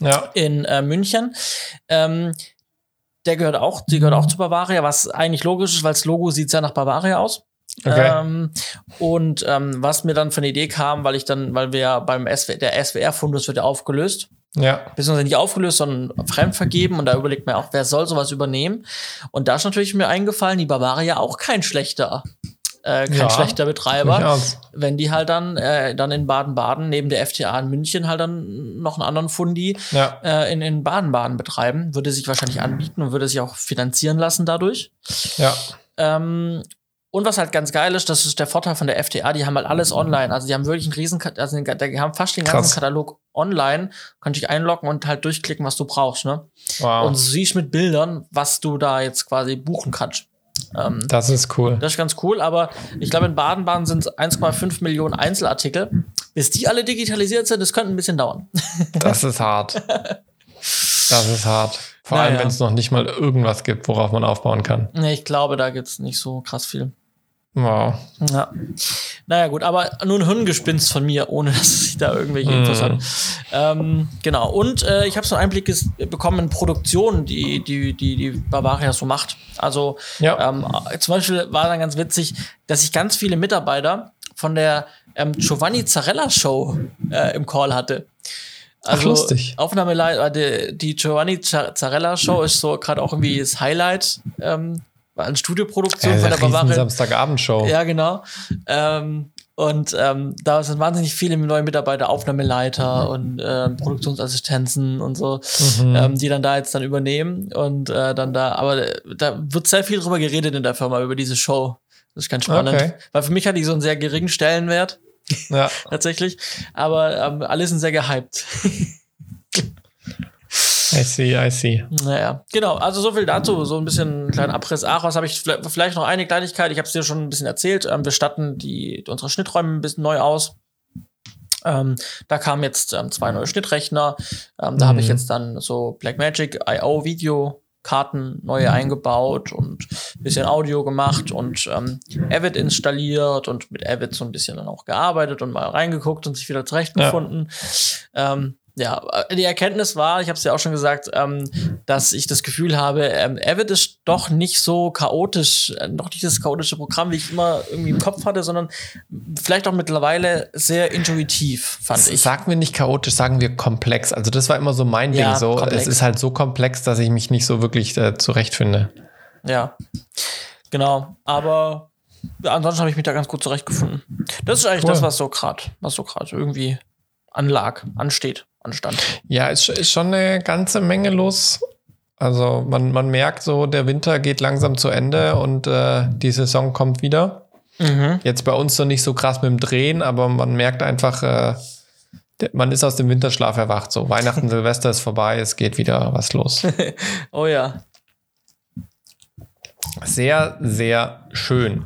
Ja. in äh, München. Ähm, der gehört auch, die gehört auch zu Bavaria, was eigentlich logisch ist, weil das Logo sieht sehr nach Bavaria aus. Okay. Ähm, und ähm, was mir dann für eine Idee kam, weil ich dann, weil wir ja beim SW, der SWR-Fundus wird ja aufgelöst, ja. beziehungsweise nicht aufgelöst, sondern fremdvergeben und da überlegt man auch, wer soll sowas übernehmen. Und da ist natürlich mir eingefallen, die Bavaria auch kein schlechter, äh, kein Ja, schlechter Betreiber, wenn die halt dann, äh, dann in Baden-Baden neben der FTA in München halt dann noch einen anderen Fundi Ja. äh, in, in Baden-Baden betreiben, würde sich wahrscheinlich anbieten und würde sich auch finanzieren lassen dadurch. Ja. Ähm, und was halt ganz geil ist, das ist der Vorteil von der FTA, die haben halt alles online. Also die haben wirklich einen riesen, also die haben fast den ganzen Krass. Katalog online, kannst dich einloggen und halt durchklicken, was du brauchst, ne? Wow. Und siehst mit Bildern, was du da jetzt quasi buchen kannst. Ähm, das ist cool. das ist ganz cool, aber ich glaube, in Baden-Baden sind es 1,5 Millionen Einzelartikel. Bis die alle digitalisiert sind, das könnte ein bisschen dauern. Das ist hart. Das ist hart. Vor allem, Naja. wenn es noch nicht mal irgendwas gibt, worauf man aufbauen kann. Nee, ich glaube, da gibt es nicht so krass viel. Wow. Ja. Naja, gut, aber nur ein Hirngespinst von mir, ohne dass ich da irgendwelche Infos Mhm. habe. Ähm, genau. Und äh, ich habe so einen Einblick bekommen in Produktionen, die, die, die, die Bavaria so macht. Also Ja. ähm, äh, zum Beispiel war dann ganz witzig, dass ich ganz viele Mitarbeiter von der ähm, Giovanni Zarella Show äh, im Call hatte. Also lustig. Aufnahmeleiter, die, die Giovanni Zar- Zarella Show ist so gerade auch irgendwie das Highlight ähm, an Studioproduktion Äh, von der Bavaria. Samstagabendshow. Ja, genau. Ähm, und ähm, da sind wahnsinnig viele neue Mitarbeiter, Aufnahmeleiter und ähm, Produktionsassistenzen und so, Mhm. ähm, die dann da jetzt dann übernehmen und äh, dann da, aber äh, da wird sehr viel drüber geredet in der Firma, über diese Show. Das ist ganz spannend. Okay. Weil für mich hat die so einen sehr geringen Stellenwert, Ja. tatsächlich. Aber ähm, alle sind sehr gehypt. I see, I see. Naja, genau. Also so viel dazu. So ein bisschen ein kleiner Abriss. Ach, was habe ich vielleicht noch eine Kleinigkeit? Ich habe es dir schon ein bisschen erzählt. Ähm, wir statten die, unsere Schnitträume ein bisschen neu aus. Ähm, da kamen jetzt ähm, zwei neue Schnittrechner. Ähm, da habe ich Mhm. jetzt dann so Blackmagic IO Video Karten neue eingebaut und ein bisschen Audio gemacht und ähm, Avid installiert und mit Avid so ein bisschen dann auch gearbeitet und mal reingeguckt und sich wieder zurechtgefunden. Ähm, ja, äh, die Erkenntnis war, ich habe es ja auch schon gesagt, ähm, dass ich das Gefühl habe, ähm, Avid ist doch nicht so chaotisch, äh, noch nicht das chaotische Programm, wie ich immer irgendwie im Kopf hatte, sondern vielleicht auch mittlerweile sehr intuitiv, fand ich. Sagen wir nicht chaotisch, sagen wir komplex. Also das war immer so mein Ja, Ding. So, komplex. es ist halt so komplex, dass ich mich nicht so wirklich äh, zurechtfinde. Ja, genau. Aber ansonsten habe ich mich da ganz gut zurechtgefunden. Das ist eigentlich Cool. das, was so gerade, was so gerade irgendwie anlag, ansteht anstand. Ja, ist, ist schon eine ganze Menge los. Also man, man merkt so, der Winter geht langsam zu Ende und äh, die Saison kommt wieder. Mhm. Jetzt bei uns noch nicht so krass mit dem Drehen, aber man merkt einfach, äh, man ist aus dem Winterschlaf erwacht. So Weihnachten, Silvester ist vorbei, es geht wieder was los. oh ja. Sehr, sehr schön.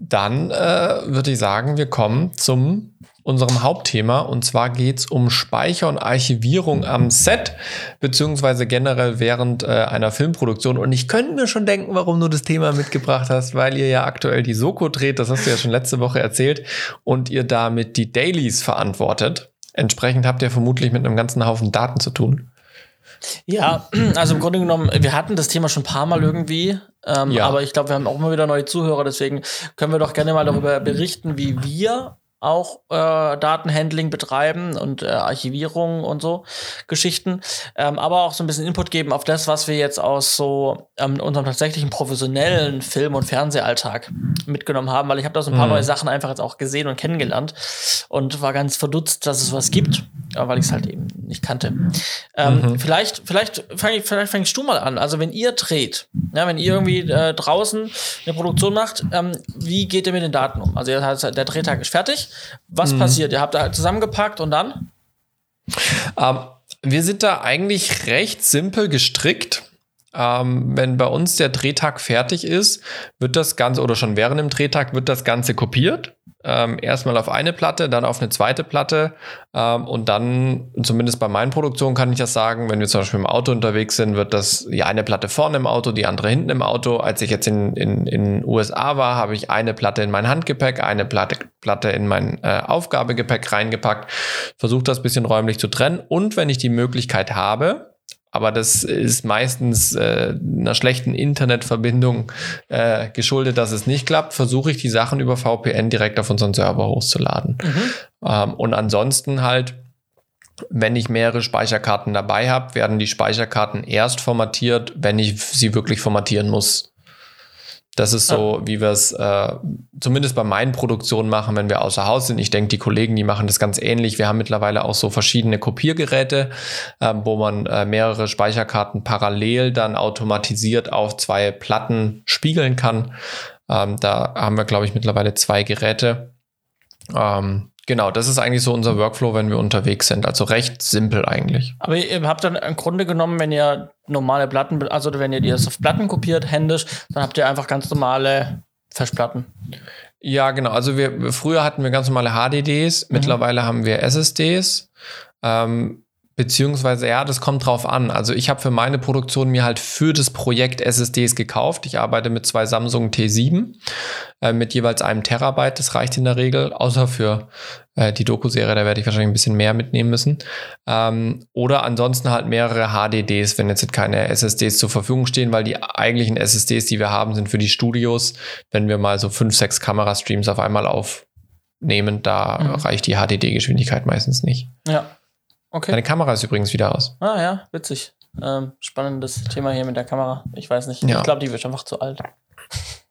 Dann äh, würde ich sagen, wir kommen zum unserem Hauptthema. Und zwar geht es um Speicher und Archivierung am Set, beziehungsweise generell während äh, einer Filmproduktion. Und ich könnte mir schon denken, warum du das Thema mitgebracht hast, weil ihr ja aktuell die Soko dreht, das hast du ja schon letzte Woche erzählt, und ihr damit die Dailies verantwortet. Entsprechend habt ihr vermutlich mit einem ganzen Haufen Daten zu tun. Ja, also im Grunde genommen, wir hatten das Thema schon ein paar Mal irgendwie, ähm, ja. aber ich glaube, wir haben auch immer wieder neue Zuhörer, deswegen können wir doch gerne mal darüber berichten, wie wir auch äh, Datenhandling betreiben und äh, Archivierung und so Geschichten, ähm, aber auch so ein bisschen Input geben auf das, was wir jetzt aus so ähm, unserem tatsächlichen professionellen Film- und Fernsehalltag mitgenommen haben, weil ich habe da so ein paar mhm. neue Sachen einfach jetzt auch gesehen und kennengelernt und war ganz verdutzt, dass es was gibt, weil ich es halt eben nicht kannte. Ähm, mhm. Vielleicht, vielleicht, fang, vielleicht fängst du mal an. Also wenn ihr dreht, ja, wenn ihr irgendwie äh, draußen eine Produktion macht, ähm, wie geht ihr mit den Daten um? Also der Drehtag ist fertig was mhm. passiert? Ihr habt da halt zusammengepackt und dann? Ähm, wir sind da eigentlich recht simpel gestrickt. Ähm, wenn bei uns der Drehtag fertig ist, wird das Ganze, oder schon während dem Drehtag, wird das Ganze kopiert. Ähm, erstmal auf eine Platte, dann auf eine zweite Platte. Ähm, und dann, zumindest bei meinen Produktionen kann ich das sagen, wenn wir zum Beispiel im Auto unterwegs sind, wird das die eine Platte vorne im Auto, die andere hinten im Auto. Als ich jetzt in in, in USA war, habe ich eine Platte in mein Handgepäck, eine Platte, Platte in mein äh, Aufgabegepäck reingepackt, versucht das bisschen räumlich zu trennen. Und wenn ich die Möglichkeit habe, aber das ist meistens äh, einer schlechten Internetverbindung äh, geschuldet, dass es nicht klappt. Versuche ich die Sachen über VPN direkt auf unseren Server hochzuladen. Mhm. Ähm, und ansonsten halt, wenn ich mehrere Speicherkarten dabei habe, werden die Speicherkarten erst formatiert, wenn ich sie wirklich formatieren muss. Das ist so, ja. wie wir es äh, zumindest bei meinen Produktionen machen, wenn wir außer Haus sind. Ich denke, die Kollegen, die machen das ganz ähnlich. Wir haben mittlerweile auch so verschiedene Kopiergeräte, äh, wo man äh, mehrere Speicherkarten parallel dann automatisiert auf zwei Platten spiegeln kann. Ähm, da haben wir, glaube ich, mittlerweile zwei Geräte. Ähm, Genau, das ist eigentlich so unser Workflow, wenn wir unterwegs sind. Also recht simpel eigentlich. Aber ihr habt dann im Grunde genommen, wenn ihr normale Platten, also wenn ihr die auf Platten kopiert, händisch, dann habt ihr einfach ganz normale Festplatten. Ja, genau. Also wir früher hatten wir ganz normale HDDs, mhm. mittlerweile haben wir SSDs. Ähm, Beziehungsweise, ja, das kommt drauf an. Also ich habe für meine Produktion mir halt für das Projekt SSDs gekauft. Ich arbeite mit zwei Samsung T7 äh, mit jeweils einem Terabyte. Das reicht in der Regel, außer für äh, die Doku-Serie, da werde ich wahrscheinlich ein bisschen mehr mitnehmen müssen. Ähm, oder ansonsten halt mehrere HDDs, wenn jetzt keine SSDs zur Verfügung stehen, weil die eigentlichen SSDs, die wir haben, sind für die Studios. Wenn wir mal so fünf, sechs Kamerastreams auf einmal aufnehmen, da mhm. reicht die HDD-Geschwindigkeit meistens nicht. Ja. Okay. Deine Kamera ist übrigens wieder aus. Ah ja, witzig. Ähm, spannendes Thema hier mit der Kamera. Ich weiß nicht. Ja. Ich glaube, die wird einfach zu alt.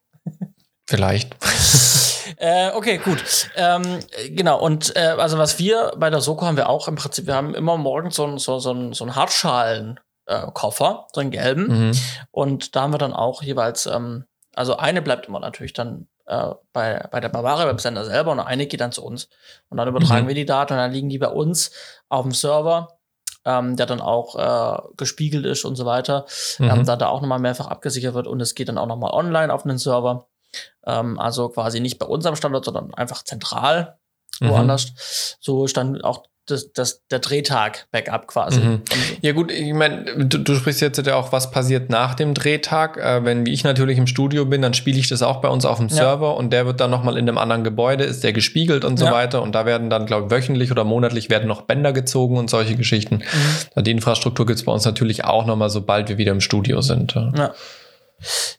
Vielleicht. äh, okay, gut. Ähm, genau, und äh, also was wir bei der Soko haben wir auch im Prinzip, wir haben immer morgens so, so, so, so einen Hartschalen-Koffer, so einen gelben. Mhm. Und da haben wir dann auch jeweils, ähm, also eine bleibt immer natürlich dann äh, bei, bei der Bavaria Websender selber und eine geht dann zu uns. Und dann übertragen mhm. wir die Daten und dann liegen die bei uns auf dem Server, ähm, der dann auch äh, gespiegelt ist und so weiter, mhm. ähm, da da auch nochmal mehrfach abgesichert wird und es geht dann auch nochmal online auf einen Server. Ähm, also quasi nicht bei unserem Standort, sondern einfach zentral mhm. woanders. So ist dann auch das, das, der Drehtag-Backup quasi. Mhm. Ja gut, ich meine, du, du, sprichst jetzt ja auch, was passiert nach dem Drehtag. Äh, wenn ich natürlich im Studio bin, dann spiele ich das auch bei uns auf dem ja. Server und der wird dann nochmal in einem anderen Gebäude, ist der gespiegelt und so ja. weiter. Und da werden dann, glaube ich, wöchentlich oder monatlich werden noch Bänder gezogen und solche Geschichten. Mhm. Die Infrastruktur gibt es bei uns natürlich auch nochmal, sobald wir wieder im Studio sind. Ja.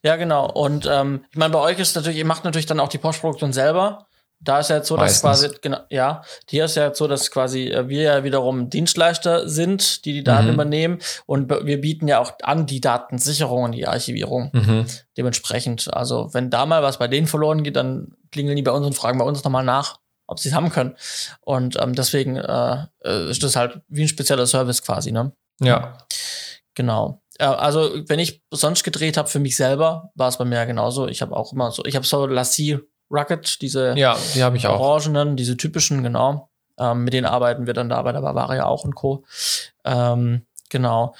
Ja, genau. Und ähm, ich meine, bei euch ist natürlich, ihr macht natürlich dann auch die Postproduktion selber. Da ist ja jetzt so, dass Meistens. quasi, genau, ja, hier ist ja jetzt so, dass quasi äh, wir ja wiederum Dienstleister sind, die die Daten mhm. übernehmen und wir bieten ja auch an die Datensicherung und die Archivierung. Mhm. Dementsprechend, also wenn da mal was bei denen verloren geht, dann klingeln die bei uns und fragen bei uns nochmal nach. ob sie es haben können. Und ähm, deswegen äh, äh, ist das halt wie ein spezieller Service quasi, ne? Ja. Genau. Äh, also, wenn ich sonst gedreht habe für mich selber, war es bei mir ja genauso. Ich habe auch immer so, ich habe so Lassie Rocket, diese Ja, die habe ich auch. orangenen, diese typischen, genau. Ähm, mit denen arbeiten wir dann da bei der Bavaria auch und Co. Ähm, genau.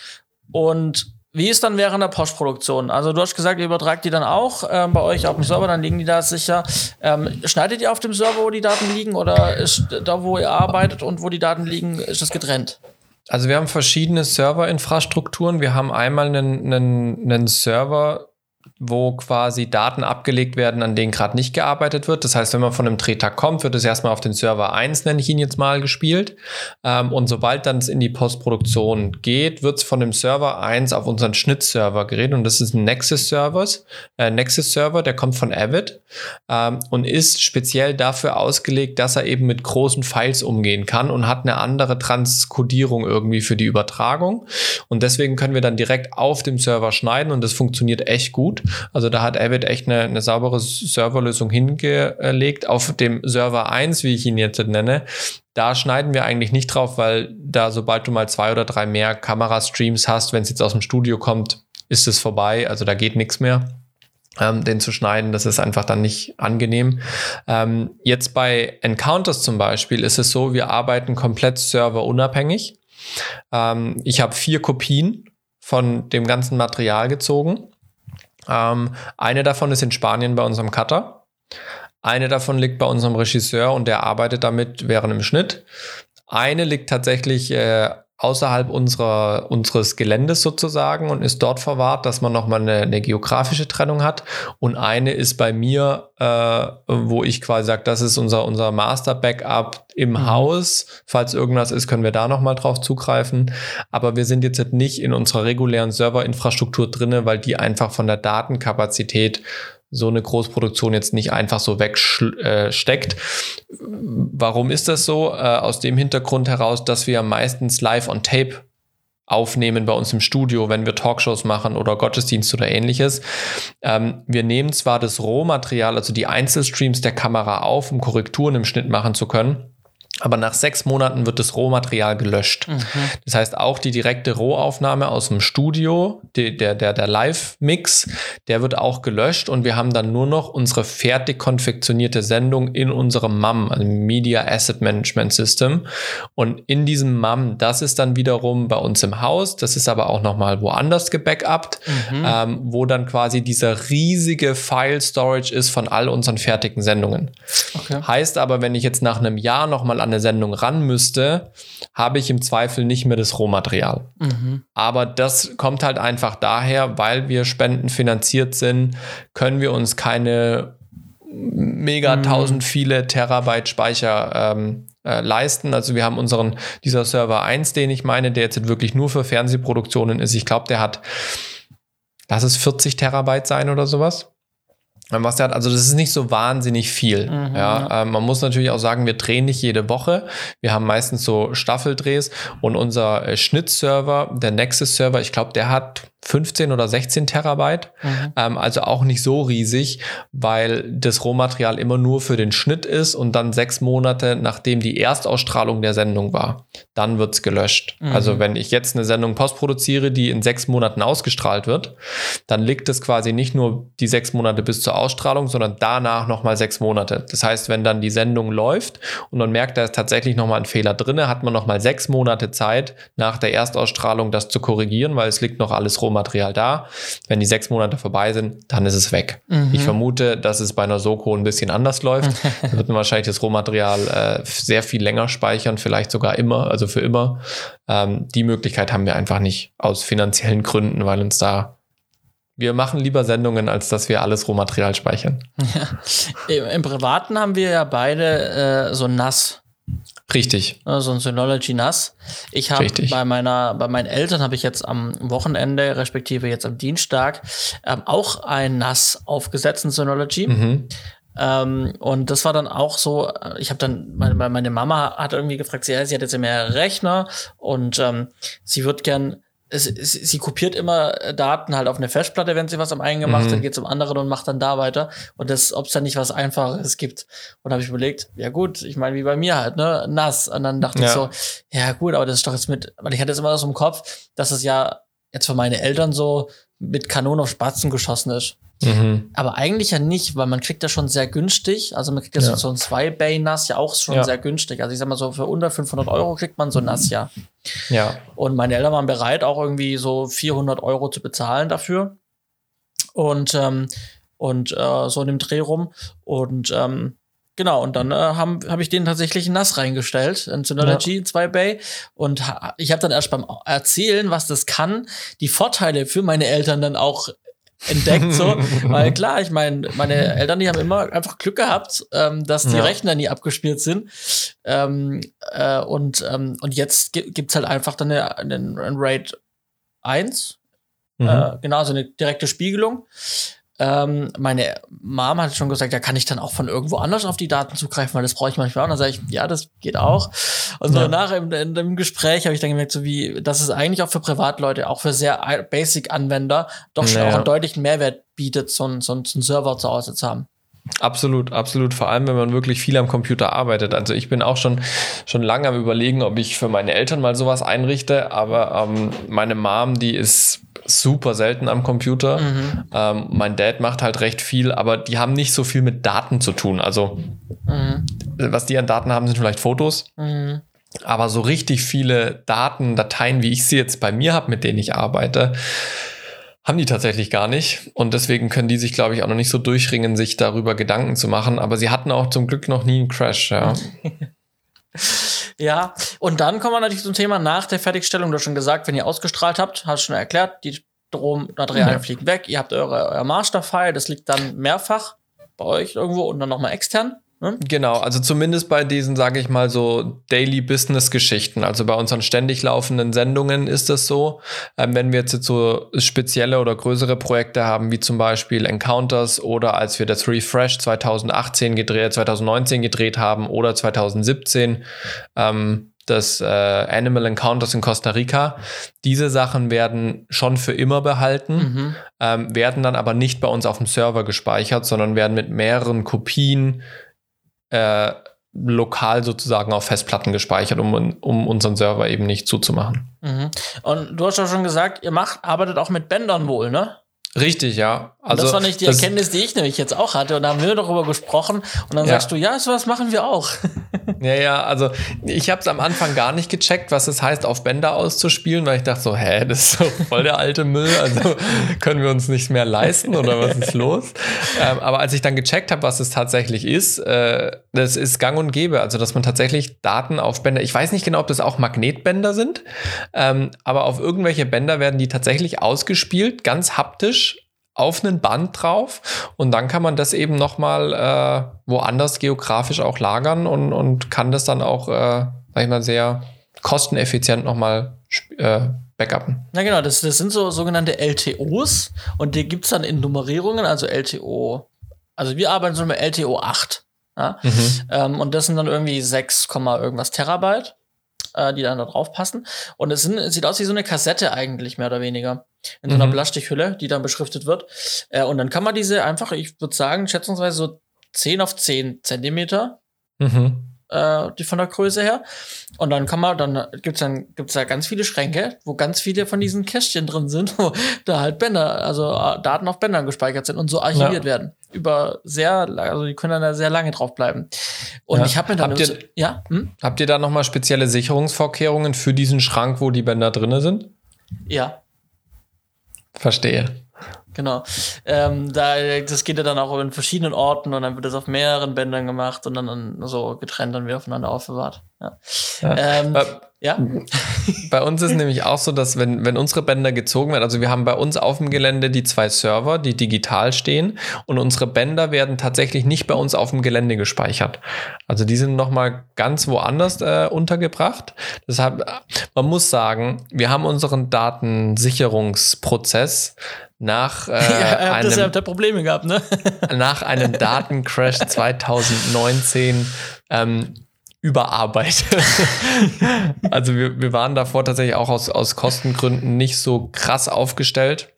Und wie ist dann während der Postproduktion? Also du hast gesagt, ihr übertragt die dann auch ähm, bei euch auf dem Server, dann liegen die da sicher. Ähm, schneidet ihr auf dem Server, wo die Daten liegen, oder ist da, wo ihr arbeitet und wo die Daten liegen, ist das getrennt? Also wir haben verschiedene Serverinfrastrukturen. Wir haben einmal einen, einen, einen Server, wo quasi Daten abgelegt werden, an denen gerade nicht gearbeitet wird. Das heißt, wenn man von einem Drehtag kommt, wird es erstmal auf den Server 1, nenne ich ihn jetzt mal, gespielt. Ähm, und sobald dann es in die Postproduktion geht, wird es von dem Server 1 auf unseren Schnittserver geredet. Und das ist ein Nexus-Service, äh, Nexus-Server, der kommt von Avid ähm, und ist speziell dafür ausgelegt, dass er eben mit großen Files umgehen kann und hat eine andere Transkodierung irgendwie für die Übertragung. Und deswegen können wir dann direkt auf dem Server schneiden und das funktioniert echt gut. Also da hat Avid echt eine, eine saubere Serverlösung hingelegt. Auf dem Server 1, wie ich ihn jetzt nenne, da schneiden wir eigentlich nicht drauf, weil da, sobald du mal zwei oder drei mehr Kamerastreams hast, wenn es jetzt aus dem Studio kommt, ist es vorbei. Also da geht nichts mehr. Ähm, den zu schneiden, das ist einfach dann nicht angenehm. Ähm, jetzt bei Encounters zum Beispiel ist es so, wir arbeiten komplett serverunabhängig. Ähm, ich habe vier Kopien von dem ganzen Material gezogen ähm, eine davon ist in Spanien bei unserem Cutter. Eine davon liegt bei unserem Regisseur und der arbeitet damit während dem Schnitt. Eine liegt tatsächlich äh, außerhalb unserer, unseres Geländes sozusagen und ist dort verwahrt, dass man nochmal eine, eine geografische Trennung hat. Und eine ist bei mir, äh, wo ich quasi sage, das ist unser, unser Master-Backup im mhm. Haus. Falls irgendwas ist, können wir da nochmal drauf zugreifen. Aber wir sind jetzt nicht in unserer regulären Serverinfrastruktur drinne, weil die einfach von der Datenkapazität so eine Großproduktion jetzt nicht einfach so wegsteckt. Äh, Warum ist das so? Äh, aus dem Hintergrund heraus, dass wir meistens live on tape aufnehmen bei uns im Studio, wenn wir Talkshows machen oder Gottesdienst oder ähnliches. Ähm, wir nehmen zwar das Rohmaterial, also die Einzelstreams der Kamera auf, um Korrekturen im Schnitt machen zu können. Aber nach sechs Monaten wird das Rohmaterial gelöscht. Mhm. Das heißt, auch die direkte Rohaufnahme aus dem Studio, die, der, der, der Live-Mix, der wird auch gelöscht und wir haben dann nur noch unsere fertig konfektionierte Sendung in unserem MAM, also Media Asset Management System. Und in diesem MAM, das ist dann wiederum bei uns im Haus, das ist aber auch nochmal woanders gebackupt, mhm. ähm, wo dann quasi dieser riesige File-Storage ist von all unseren fertigen Sendungen. Okay. Heißt aber, wenn ich jetzt nach einem Jahr nochmal an eine Sendung ran müsste, habe ich im Zweifel nicht mehr das Rohmaterial. Mhm. Aber das kommt halt einfach daher, weil wir spendenfinanziert sind, können wir uns keine mega mhm. tausend viele Terabyte Speicher ähm, äh, leisten. Also wir haben unseren, dieser Server 1, den ich meine, der jetzt wirklich nur für Fernsehproduktionen ist. Ich glaube, der hat, lass es 40 Terabyte sein oder sowas was der hat. Also das ist nicht so wahnsinnig viel. Mhm, ja, ja. Ähm, man muss natürlich auch sagen, wir drehen nicht jede Woche. Wir haben meistens so Staffeldrehs und unser äh, Schnittserver, der Nexus-Server, ich glaube, der hat 15 oder 16 Terabyte. Mhm. Ähm, also auch nicht so riesig, weil das Rohmaterial immer nur für den Schnitt ist und dann sechs Monate, nachdem die Erstausstrahlung der Sendung war, dann wird's gelöscht. Mhm. Also wenn ich jetzt eine Sendung postproduziere, die in sechs Monaten ausgestrahlt wird, dann liegt es quasi nicht nur die sechs Monate bis zur Ausstrahlung, sondern danach nochmal sechs Monate. Das heißt, wenn dann die Sendung läuft und man merkt, da ist tatsächlich nochmal ein Fehler drin, hat man nochmal sechs Monate Zeit, nach der Erstausstrahlung das zu korrigieren, weil es liegt noch alles rum Rohmaterial da. Wenn die sechs Monate vorbei sind, dann ist es weg. Mhm. Ich vermute, dass es bei einer Soko ein bisschen anders läuft. da wird man wahrscheinlich das Rohmaterial äh, sehr viel länger speichern, vielleicht sogar immer, also für immer. Ähm, die Möglichkeit haben wir einfach nicht aus finanziellen Gründen, weil uns da wir machen lieber Sendungen, als dass wir alles Rohmaterial speichern. Ja. Im, Im, Privaten haben wir ja beide äh, so nass. Richtig. So ein Synology NAS. Ich habe bei meiner, bei meinen Eltern habe ich jetzt am Wochenende, respektive jetzt am Dienstag, ähm, auch ein NAS aufgesetzt, ein Synology. Mhm. Ähm, und das war dann auch so, äh, ich habe dann, meine, meine Mama hat irgendwie gefragt, sie, sie hat jetzt mehrere Rechner und ähm, sie wird gern es, es, sie kopiert immer Daten halt auf eine Festplatte, wenn sie was am einen gemacht Mhm. hat, geht zum anderen und macht dann da weiter. Und das, ob es da nicht was Einfaches gibt. Und habe ich überlegt, ja gut, ich meine, wie bei mir halt, ne, nass. Und dann dachte ich Ja. so, ja gut, aber das ist doch jetzt mit, weil ich hatte es immer so im Kopf, dass es ja jetzt für meine Eltern so mit Kanonen auf Spatzen geschossen ist. Mhm. Aber eigentlich ja nicht, weil man kriegt das schon sehr günstig. Also man kriegt das Ja. so ein 2-Bay-Nass ja auch schon Ja. sehr günstig. Also ich sag mal so, für unter 500 Euro kriegt man so ein Nass ja. Ja. Und meine Eltern waren bereit, auch irgendwie so 400 Euro zu bezahlen dafür. Und, ähm, und äh, so in dem Dreh rum. Und ähm, genau, und dann äh, habe hab ich den tatsächlich Nass reingestellt, in Synology 2 Bay. Und ha- ich habe dann erst beim Erzählen, was das kann, die Vorteile für meine Eltern dann auch entdeckt. So. Weil klar, ich meine, meine Eltern, die haben immer einfach Glück gehabt, ähm, dass die Ja. Rechner nie abgespielt sind. Ähm, äh, und, ähm, und jetzt gi- gibt's halt einfach dann eine, einen, einen RAID 1, Mhm. äh, genau, so eine direkte Spiegelung. Ähm, meine Mom hat schon gesagt, ja, kann ich dann auch von irgendwo anders auf die Daten zugreifen, weil das brauche ich manchmal auch. Und dann sage ich, ja, das geht auch. Und so Ja. nachher im, in dem Gespräch habe ich dann gemerkt, so wie, dass es eigentlich auch für Privatleute, auch für sehr Basic-Anwender, doch schon Naja. auch einen deutlichen Mehrwert bietet, so einen so einen Server zu Hause zu haben. Absolut, absolut. Vor allem, wenn man wirklich viel am Computer arbeitet. Also ich bin auch schon, schon lange am überlegen, ob ich für meine Eltern mal sowas einrichte. Aber ähm, meine Mom, die ist super selten am Computer. Mhm. Ähm, mein Dad macht halt recht viel, aber die haben nicht so viel mit Daten zu tun. Also Mhm. was die an Daten haben, sind vielleicht Fotos. Mhm. Aber so richtig viele Daten, Dateien, wie ich sie jetzt bei mir habe, mit denen ich arbeite, haben die tatsächlich gar nicht. Und deswegen können die sich, glaube ich, auch noch nicht so durchringen, sich darüber Gedanken zu machen. Aber sie hatten auch zum Glück noch nie einen Crash. Ja, Ja, und dann kommen wir natürlich zum Thema nach der Fertigstellung. Du hast schon gesagt, wenn ihr ausgestrahlt habt, hast du schon erklärt, die Strommaterialien Ja. fliegen weg. Ihr habt eure, euer Masterfile, das liegt dann mehrfach bei euch irgendwo und dann nochmal extern. Ne? Genau, also zumindest bei diesen, sage ich mal, so Daily Business Geschichten. Also bei unseren ständig laufenden Sendungen ist das so. Ähm, wenn wir jetzt, jetzt so spezielle oder größere Projekte haben, wie zum Beispiel Encounters oder als wir das Refresh 2018 gedreht, 2019 gedreht haben oder 2017, ähm, das äh, Animal Encounters in Costa Rica. Diese Sachen werden schon für immer behalten Mhm. ähm, werden dann aber nicht bei uns auf dem Server gespeichert, sondern werden mit mehreren Kopien äh, lokal sozusagen auf Festplatten gespeichert, um, um unseren Server eben nicht zuzumachen. Mhm. Und du hast ja schon gesagt, ihr macht, arbeitet auch mit Bändern wohl, ne? Richtig, ja. Also, das war nicht die Erkenntnis, die ich nämlich jetzt auch hatte. Und da haben wir darüber gesprochen. Und dann Ja. sagst du, ja, sowas machen wir auch. Ja, ja, also ich habe es am Anfang gar nicht gecheckt, was es heißt, auf Bänder auszuspielen, weil ich dachte so, hä, das ist so voll der alte Müll, also können wir uns nicht mehr leisten oder was ist los? Ähm, aber als ich dann gecheckt habe, was es tatsächlich ist, äh, das ist gang und gäbe, also dass man tatsächlich Daten auf Bänder, ich weiß nicht genau, ob das auch Magnetbänder sind, ähm, aber auf irgendwelche Bänder werden die tatsächlich ausgespielt, ganz haptisch auf einen Band drauf und dann kann man das eben nochmal äh, woanders geografisch auch lagern und, und kann das dann auch, äh, sag ich mal, sehr kosteneffizient nochmal äh, backuppen. Na genau, das, das sind so sogenannte LTOs. Und die gibt's dann in Nummerierungen, also LTO. Also wir arbeiten so mit LTO 8. Ja? Mhm. Ähm, und das sind dann irgendwie 6, Komma irgendwas Terabyte, äh, die dann da drauf passen. Und es, sind, es sieht aus wie so eine Kassette eigentlich, mehr oder weniger. In so einer Mhm. Plastikhülle, die dann beschriftet wird. Äh, und dann kann man diese einfach, ich würde sagen, schätzungsweise so 10 auf 10 Zentimeter, Mhm. äh, die von der Größe her. Und dann kann man, dann gibt's dann gibt's da ganz viele Schränke, wo ganz viele von diesen Kästchen drin sind, wo da halt Bänder, also äh, Daten auf Bändern gespeichert sind und so archiviert Ja. werden. Über sehr, also die können dann da sehr lange drauf bleiben. Und Ja. ich habe mir dann, Habt ihr- ja, hm? Habt ihr da nochmal spezielle Sicherungsvorkehrungen für diesen Schrank, wo die Bänder drinne sind? ja, Verstehe. Genau. Ähm, da, das geht ja dann auch in verschiedenen Orten und dann wird das auf mehreren Bändern gemacht und dann, so getrennt dann wieder aufeinander aufbewahrt. Ja. Ähm, Bei, ja. bei uns ist nämlich auch so, dass wenn, wenn unsere Bänder gezogen werden, also wir haben bei uns auf dem Gelände die zwei Server, die digital stehen und unsere Bänder werden tatsächlich nicht bei uns auf dem Gelände gespeichert. Also die sind nochmal ganz woanders äh, untergebracht. Deshalb, man muss sagen, wir haben unseren Datensicherungsprozess nach, äh, ja, habt das ja einem, Probleme gehabt, ne? nach einem Datencrash 2019 ähm, Überarbeit. also wir, wir waren davor tatsächlich auch aus, aus Kostengründen nicht so krass aufgestellt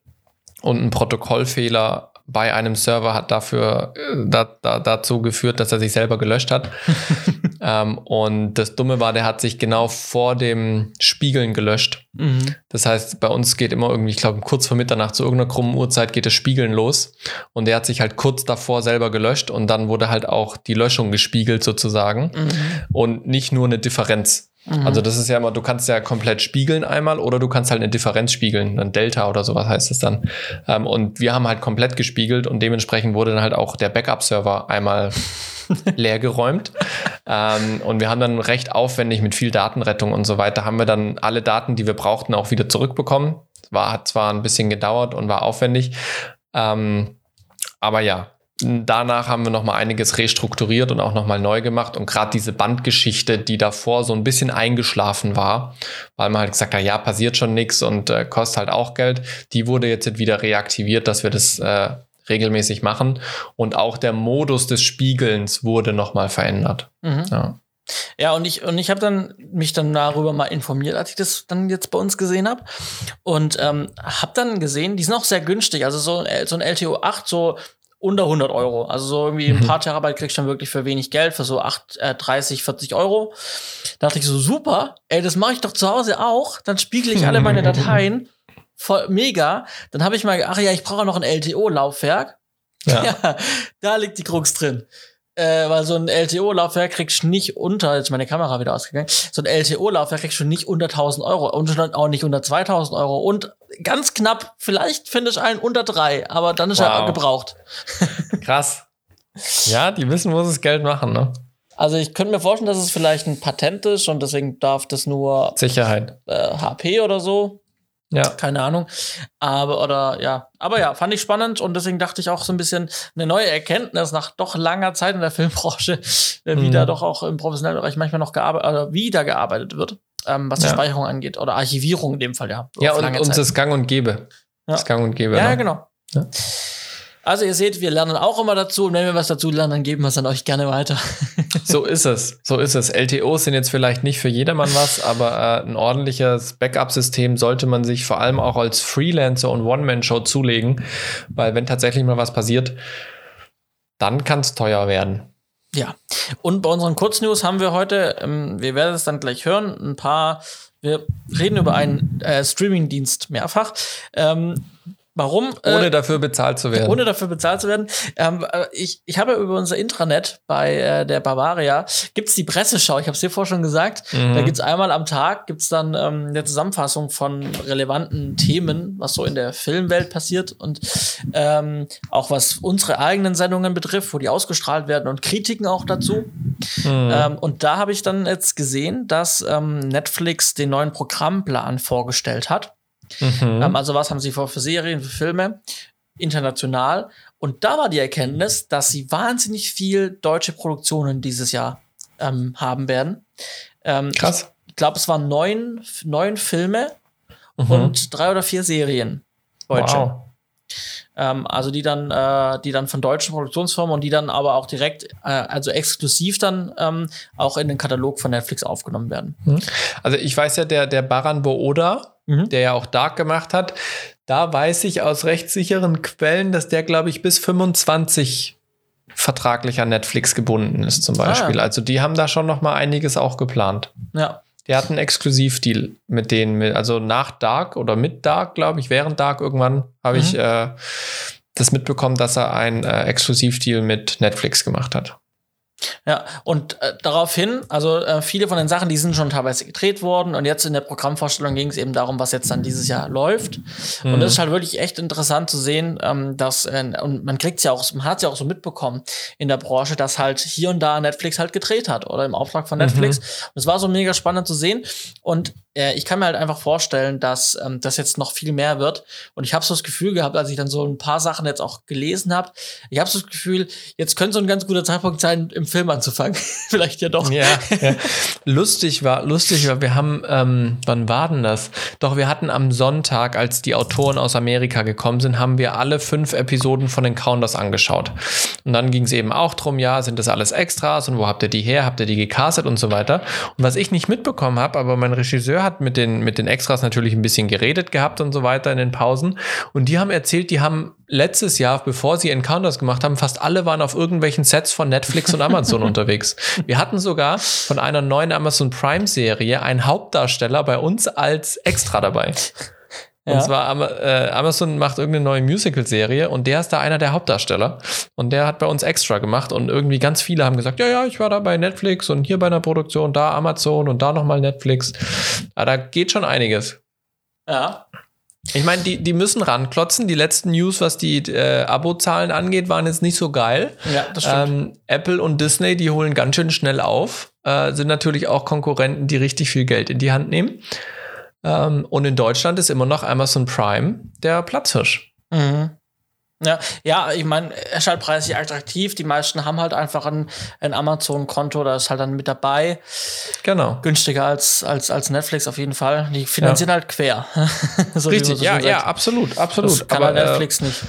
und ein Protokollfehler bei einem Server hat dafür äh, da, da, dazu geführt, dass er sich selber gelöscht hat. ähm, und das Dumme war, der hat sich genau vor dem Spiegeln gelöscht. Mhm. Das heißt, bei uns geht immer irgendwie, ich glaube, kurz vor Mitternacht zu irgendeiner krummen Uhrzeit geht das Spiegeln los. Und der hat sich halt kurz davor selber gelöscht und dann wurde halt auch die Löschung gespiegelt sozusagen. Mhm. Und nicht nur eine Differenz. Mhm. Also das ist ja immer, du kannst ja komplett spiegeln einmal oder du kannst halt eine Differenz spiegeln, ein Delta oder sowas heißt es dann. Ähm, und wir haben halt komplett gespiegelt und dementsprechend wurde dann halt auch der Backup-Server einmal leer geräumt. Ähm, und wir haben dann recht aufwendig mit viel Datenrettung und so weiter, haben wir dann alle Daten, die wir brauchten, auch wieder zurückbekommen. War, hat zwar ein bisschen gedauert und war aufwendig. Ähm, aber ja, Danach haben wir noch mal einiges restrukturiert und auch noch mal neu gemacht und gerade diese Bandgeschichte, die davor so ein bisschen eingeschlafen war, weil man halt gesagt hat, ja, passiert schon nichts und äh, kostet halt auch Geld, die wurde jetzt wieder reaktiviert, dass wir das äh, regelmäßig machen und auch der Modus des Spiegelns wurde noch mal verändert. Mhm. Ja. Ja, und ich, und ich habe dann mich dann darüber mal informiert, als ich das dann jetzt bei uns gesehen habe. Und ähm, habe dann gesehen, die sind auch sehr günstig. Also so, so ein LTO 8, so unter 100 Euro. Also so irgendwie ein mhm. paar Terabyte kriegst du dann wirklich für wenig Geld, für so 8, äh, 30, 40 Euro. Da dachte ich so, super, ey, das mache ich doch zu Hause auch. Dann spiegle ich alle meine Dateien. Voll mega. Dann habe ich mal, ach ja, ich brauche noch ein LTO-Laufwerk. Ja. ja. da liegt die Krux drin äh, weil so ein LTO-Laufwerk kriegst du nicht unter, jetzt meine Kamera wieder ausgegangen, so ein LTO-Laufwerk kriegst du nicht unter 1000 Euro und auch nicht unter 2000 Euro und ganz knapp, vielleicht finde ich einen unter drei, aber dann ist wow. er gebraucht. Krass. Ja, die wissen, wo sie das Geld machen, ne? Also ich könnte mir vorstellen, dass es vielleicht ein Patent ist und deswegen darf das nur Sicherheit. Äh, HP oder so. Ja. Keine Ahnung. Aber, oder, ja. Aber ja, fand ich spannend und deswegen dachte ich auch so ein bisschen eine neue Erkenntnis nach doch langer Zeit in der Filmbranche, äh, wie mhm. da doch auch im professionellen Bereich manchmal noch gearbeitet, oder wieder gearbeitet wird, ähm, was die ja. Speicherung angeht. Oder Archivierung in dem Fall, ja. Ja, und uns ist Gang und Gäbe. Ja. Das Gang und Gäbe. Ja, ne? genau. Ja. Also ihr seht, wir lernen auch immer dazu und wenn wir was dazu lernen, dann geben wir es an euch gerne weiter. so ist es, so ist es. LTOs sind jetzt vielleicht nicht für jedermann was, aber äh, ein ordentliches Backup-System sollte man sich vor allem auch als Freelancer und One-Man-Show zulegen, weil wenn tatsächlich mal was passiert, dann kann es teuer werden. Ja, und bei unseren Kurznews haben wir heute, ähm, wir werden es dann gleich hören, ein paar, wir reden über einen äh, Streaming-Dienst mehrfach. Ähm, Warum? Ohne äh, dafür bezahlt zu werden. Ohne dafür bezahlt zu werden. Ähm, äh, ich ich habe über unser Intranet bei äh, der Bavaria gibt's die Presseschau. Ich habe es dir vorher schon gesagt. Mhm. Da gibt's einmal am Tag gibt's dann ähm, eine Zusammenfassung von relevanten Themen, was so in der Filmwelt passiert und ähm, auch was unsere eigenen Sendungen betrifft, wo die ausgestrahlt werden und Kritiken auch dazu. Mhm. Ähm, und da habe ich dann jetzt gesehen, dass ähm, Netflix den neuen Programmplan vorgestellt hat. Mhm. Ähm, also was haben sie vor für Serien, für Filme, international. Und da war die Erkenntnis, dass sie wahnsinnig viel deutsche Produktionen dieses Jahr ähm, haben werden. Ähm, Krass. Ich, glaube, es waren neun, neun Filme mhm. und drei oder vier Serien. Deutsche. Wow. Ähm, also die dann, äh, die dann von deutschen Produktionsfirmen und die dann aber auch direkt, äh, also exklusiv dann ähm, auch in den Katalog von Netflix aufgenommen werden. Mhm. Also ich weiß ja, der, der Baran Booda, mhm. der ja auch Dark gemacht hat, da weiß ich aus rechtssicheren Quellen, dass der, glaube ich, bis 25 vertraglich an Netflix gebunden ist, zum Beispiel. Ah. Also die haben da schon noch mal einiges auch geplant. Ja. Der hat einen Exklusivdeal mit denen, also nach Dark oder mit Dark, glaube ich, während Dark irgendwann habe mhm. ich äh, das mitbekommen, dass er einen äh, Exklusivdeal mit Netflix gemacht hat. Ja, und äh, daraufhin, also äh, viele von den Sachen, die sind schon teilweise gedreht worden und jetzt in der Programmvorstellung ging es eben darum, was jetzt dann dieses Jahr läuft. Mhm. Und das ist halt wirklich echt interessant zu sehen, ähm, dass, äh, und man kriegt es ja auch, man hat es ja auch so mitbekommen in der Branche, dass halt hier und da Netflix halt gedreht hat oder im Auftrag von Netflix. Mhm. Und es war so mega spannend zu sehen. Und äh, ich kann mir halt einfach vorstellen, dass ähm, das jetzt noch viel mehr wird. Und ich habe so das Gefühl gehabt, als ich dann so ein paar Sachen jetzt auch gelesen habe, ich habe so das Gefühl, jetzt könnte so ein ganz guter Zeitpunkt sein, im Film anzufangen. Vielleicht ja doch. Ja, ja. lustig war, lustig war, wir haben, ähm, wann war denn das? Doch, wir hatten am Sonntag, als die Autoren aus Amerika gekommen sind, haben wir alle fünf Episoden von den Counters angeschaut. Und dann ging es eben auch drum, ja, sind das alles Extras und wo habt ihr die her? Habt ihr die gecastet und so weiter? Und was ich nicht mitbekommen habe, aber mein Regisseur hat mit den, mit den Extras natürlich ein bisschen geredet gehabt und so weiter in den Pausen. Und die haben erzählt, die haben letztes Jahr, bevor sie Encounters gemacht haben, fast alle waren auf irgendwelchen Sets von Netflix und Amazon unterwegs. Wir hatten sogar von einer neuen Amazon Prime Serie einen Hauptdarsteller bei uns als Extra dabei. Ja. Und zwar äh, Amazon macht irgendeine neue Musical-Serie und der ist da einer der Hauptdarsteller. Und der hat bei uns extra gemacht und irgendwie ganz viele haben gesagt, ja, ja, ich war da bei Netflix und hier bei einer Produktion, da Amazon und da nochmal Netflix. Aber da geht schon einiges. Ja. Ich meine, die, die müssen ranklotzen. Die letzten News, was die äh, Abozahlen angeht, waren jetzt nicht so geil. Ja, das stimmt. Ähm, Apple und Disney, die holen ganz schön schnell auf. Äh, sind natürlich auch Konkurrenten, die richtig viel Geld in die Hand nehmen. Ähm, und in Deutschland ist immer noch Amazon Prime der Platzhirsch. Mhm. Ja, ja, ich meine, er ist halt preislich attraktiv. Die meisten haben halt einfach ein, ein Amazon-Konto, da ist halt dann mit dabei. Genau. Günstiger als, als, als Netflix auf jeden Fall. Die finanzieren ja. halt quer. so Richtig, so ja, ja, absolut, absolut. Das kann Aber halt Netflix äh, nicht.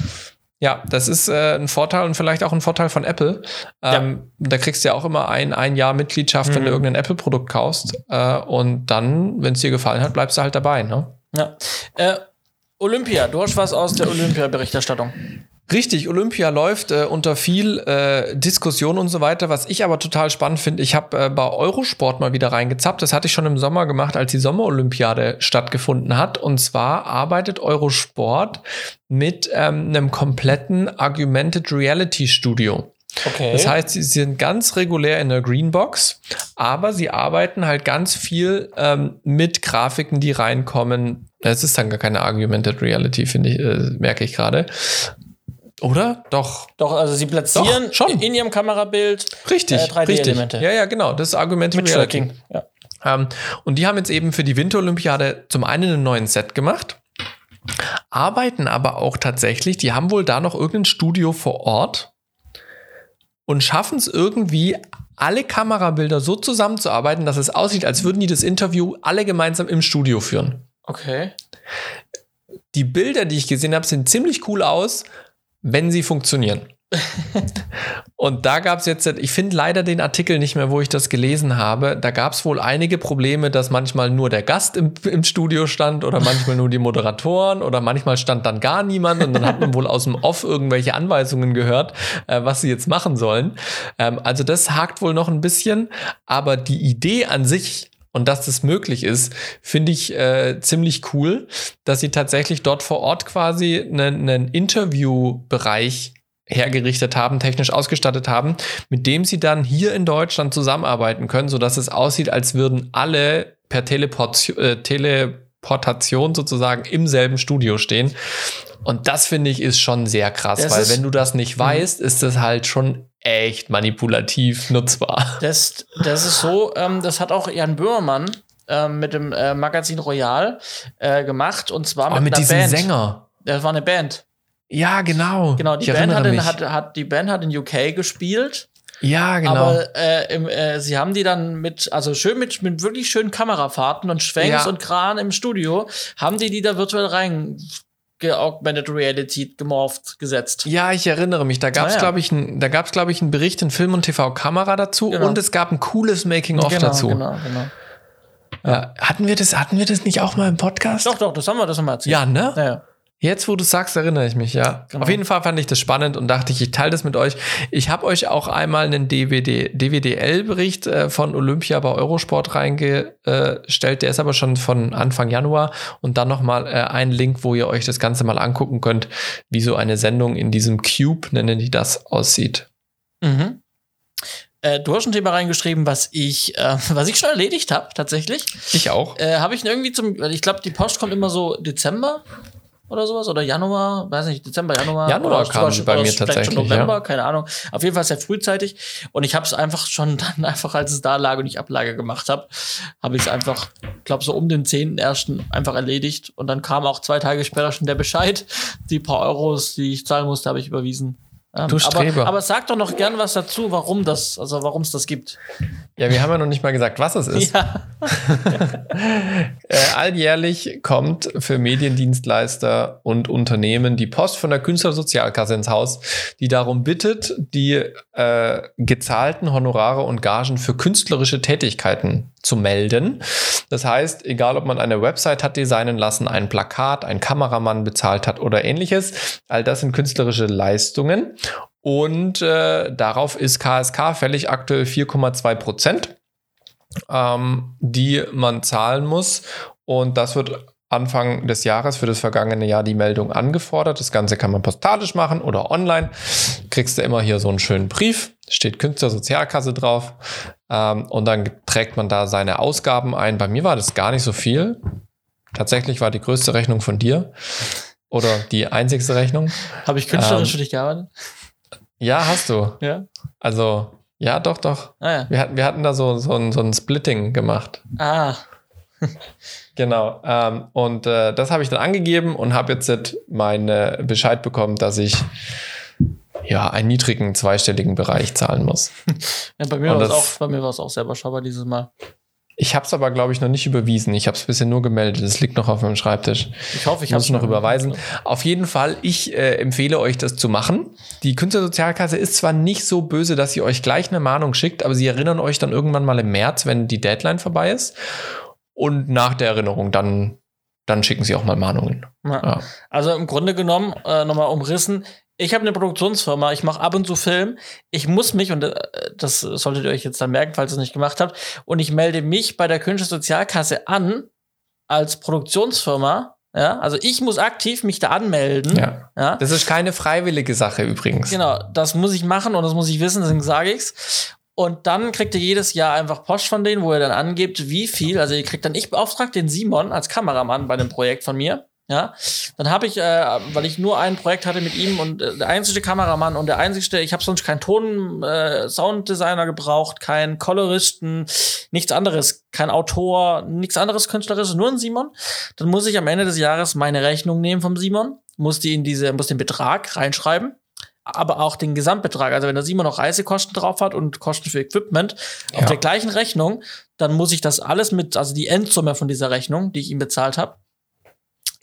Ja, das ist äh, ein Vorteil und vielleicht auch ein Vorteil von Apple. Ähm, ja. Da kriegst du ja auch immer ein, ein Jahr Mitgliedschaft, mhm. wenn du mhm. irgendein Apple-Produkt kaufst. Äh, und dann, wenn es dir gefallen hat, bleibst du halt dabei. Ne? Ja. Äh, Olympia, du hast was aus der Olympia-Berichterstattung. Richtig, Olympia läuft äh, unter viel äh, Diskussion und so weiter. Was ich aber total spannend finde, ich habe äh, bei Eurosport mal wieder reingezappt. Das hatte ich schon im Sommer gemacht, als die Sommerolympiade stattgefunden hat. Und zwar arbeitet Eurosport mit ähm, einem kompletten Augmented Reality Studio. Okay. Das heißt, sie sind ganz regulär in der Greenbox, aber sie arbeiten halt ganz viel ähm, mit Grafiken, die reinkommen. Es ist dann gar keine Augmented Reality, finde ich, äh, merke ich gerade. Oder? Doch. Doch, also sie platzieren Doch, schon. in ihrem Kamerabild richtig, äh, 3D-Elemente. Ja, ja, genau. Das ist Augmented mit Reality. Ja. Ähm, und die haben jetzt eben für die Winterolympiade zum einen einen neuen Set gemacht, arbeiten aber auch tatsächlich, die haben wohl da noch irgendein Studio vor Ort und schaffen es irgendwie, alle Kamerabilder so zusammenzuarbeiten, dass es aussieht, als würden die das Interview alle gemeinsam im Studio führen. Okay. Die Bilder, die ich gesehen habe, sehen ziemlich cool aus, wenn sie funktionieren. und da gab es jetzt, ich finde leider den Artikel nicht mehr, wo ich das gelesen habe. Da gab es wohl einige Probleme, dass manchmal nur der Gast im, im, Studio stand oder manchmal nur die Moderatoren oder manchmal stand dann gar niemand und dann hat man wohl aus dem Off irgendwelche Anweisungen gehört, äh, was sie jetzt machen sollen. Ähm, also das hakt wohl noch ein bisschen, aber die Idee an sich und dass das möglich ist, finde ich äh, ziemlich cool, dass sie tatsächlich dort vor Ort quasi einen, einen Interviewbereich hergerichtet haben, technisch ausgestattet haben, mit dem sie dann hier in Deutschland zusammenarbeiten können, sodass es aussieht, als würden alle per Teleport äh, Teleportation sozusagen im selben Studio stehen. Und das finde ich ist schon sehr krass, das weil wenn du das nicht mhm. weißt, ist das halt schon echt manipulativ nutzbar. Das, das ist so, ähm, das hat auch Jan Böhmermann ähm, mit dem äh, Magazin Royal äh, gemacht und zwar oh, mit, mit diesem Band. Sänger. Das war eine Band. Ja, genau. Genau, die Band hat, in, hat, hat, die Band hat in UK gespielt. Ja, genau. Aber äh, im, äh, sie haben die dann mit, also schön mit, mit wirklich schönen Kamerafahrten und Schwenks ja. und Kran im Studio, haben die die da virtuell rein Augmented Reality gemorpht gesetzt. Ja, ich erinnere mich. Da gab es, ah, ja. glaube ich, ein, da gab's, glaube ich, einen Bericht in Film und TV Kamera dazu genau. und es gab ein cooles Making-of genau, dazu. Genau, genau. Ja. Hatten wir das, hatten wir das nicht auch mal im Podcast? Doch, doch, das haben wir, das haben wir erzählt. Ja, ne? Ja, ja. Jetzt, wo du sagst, erinnere ich mich, ja. Genau. Auf jeden Fall fand ich das spannend und dachte ich, ich teile das mit euch. Ich habe euch auch einmal einen DVD, DWDL-Bericht äh, von Olympia bei Eurosport reingestellt. Der ist aber schon von Anfang Januar. Und dann nochmal äh, ein Link, wo ihr euch das Ganze mal angucken könnt, wie so eine Sendung in diesem Cube, nennen die das, aussieht. Mhm. Äh, du hast ein Thema reingeschrieben, was ich, äh, was ich schon erledigt habe, tatsächlich. Ich auch. Äh, habe ich irgendwie zum, ich glaube, die Post kommt immer so Dezember oder sowas oder Januar, weiß nicht, Dezember, Januar. Januar oder kam sie bei mir tatsächlich. Schon November, ja. keine Ahnung. Auf jeden Fall sehr frühzeitig. Und ich habe es einfach schon dann einfach, als es da lag und ich Ablage gemacht habe, habe ich es einfach, glaube so um den 10.1. einfach erledigt. Und dann kam auch zwei Tage später schon der Bescheid. Die paar Euros, die ich zahlen musste, habe ich überwiesen. Ähm, Du Streber. aber, aber sag doch noch gern was dazu, warum das, also warum es das gibt. Ja, wir haben ja noch nicht mal gesagt, was es ist. Ja. Äh, alljährlich kommt für Mediendienstleister und Unternehmen die Post von der Künstlersozialkasse ins Haus, die darum bittet, die äh, gezahlten Honorare und Gagen für künstlerische Tätigkeiten zu melden. Das heißt, egal ob man eine Website hat designen lassen, ein Plakat, ein Kameramann bezahlt hat oder ähnliches, all das sind künstlerische Leistungen. Und äh, darauf ist KSK fällig aktuell 4,2 Prozent ähm, die man zahlen muss. Und das wird Anfang des Jahres für das vergangene Jahr die Meldung angefordert. Das Ganze kann man postalisch machen oder online. Kriegst du immer hier so einen schönen Brief, steht Künstlersozialkasse drauf. Ähm, und dann trägt man da seine Ausgaben ein. Bei mir war das gar nicht so viel. Tatsächlich war die größte Rechnung von dir. Oder die einzigste Rechnung. Habe ich künstlerisch Ähm, für dich gearbeitet? Ja, hast du. Ja. Also, ja, doch, doch. Ah, ja. Wir hatten, wir hatten da so, so, ein, so ein Splitting gemacht. Ah, Genau. Ähm, und äh, das habe ich dann angegeben und habe jetzt meinen Bescheid bekommen, dass ich ja einen niedrigen zweistelligen Bereich zahlen muss. ja, bei mir war es auch, bei mir war es auch sehr überschaubar dieses Mal. Ich habe es aber, glaube ich, noch nicht überwiesen. Ich habe es bisher nur gemeldet. Es liegt noch auf meinem Schreibtisch. Ich hoffe, ich Ich muss hab's noch überweisen. Auf jeden Fall, ich äh, empfehle euch, das zu machen. Die Künstlersozialkasse ist zwar nicht so böse, dass sie euch gleich eine Mahnung schickt, aber sie erinnern euch dann irgendwann mal im März, wenn die Deadline vorbei ist. Und nach der Erinnerung, dann, dann schicken sie auch mal Mahnungen. Ja. Ja. Also im Grunde genommen, äh, nochmal umrissen, ich habe eine Produktionsfirma, ich mache ab und zu Film. Ich muss mich, und äh, das solltet ihr euch jetzt dann merken, falls ihr es nicht gemacht habt, und ich melde mich bei der Künstlersozialkasse an als Produktionsfirma. Ja, also ich muss aktiv mich da anmelden. Ja. ja. Das ist keine freiwillige Sache übrigens. Genau, das muss ich machen und das muss ich wissen, deswegen sage ich's. Und dann kriegt ihr jedes Jahr einfach Post von denen, wo ihr dann angebt, wie viel. Also ihr kriegt dann, ich beauftrage den Simon als Kameramann bei dem Projekt von mir. Ja, dann habe ich, äh, weil ich nur ein Projekt hatte mit ihm und äh, der einzige Kameramann und der einzige, ich habe sonst keinen Ton, äh, Sounddesigner gebraucht, keinen Coloristen, nichts anderes, kein Autor, nichts anderes künstlerisches, nur ein Simon. Dann muss ich am Ende des Jahres meine Rechnung nehmen vom Simon, muss die in diese, muss den Betrag reinschreiben, aber auch den Gesamtbetrag. Also wenn der Simon noch Reisekosten drauf hat und Kosten für Equipment auf Ja. der gleichen Rechnung, dann muss ich das alles mit, also die Endsumme von dieser Rechnung, die ich ihm bezahlt habe,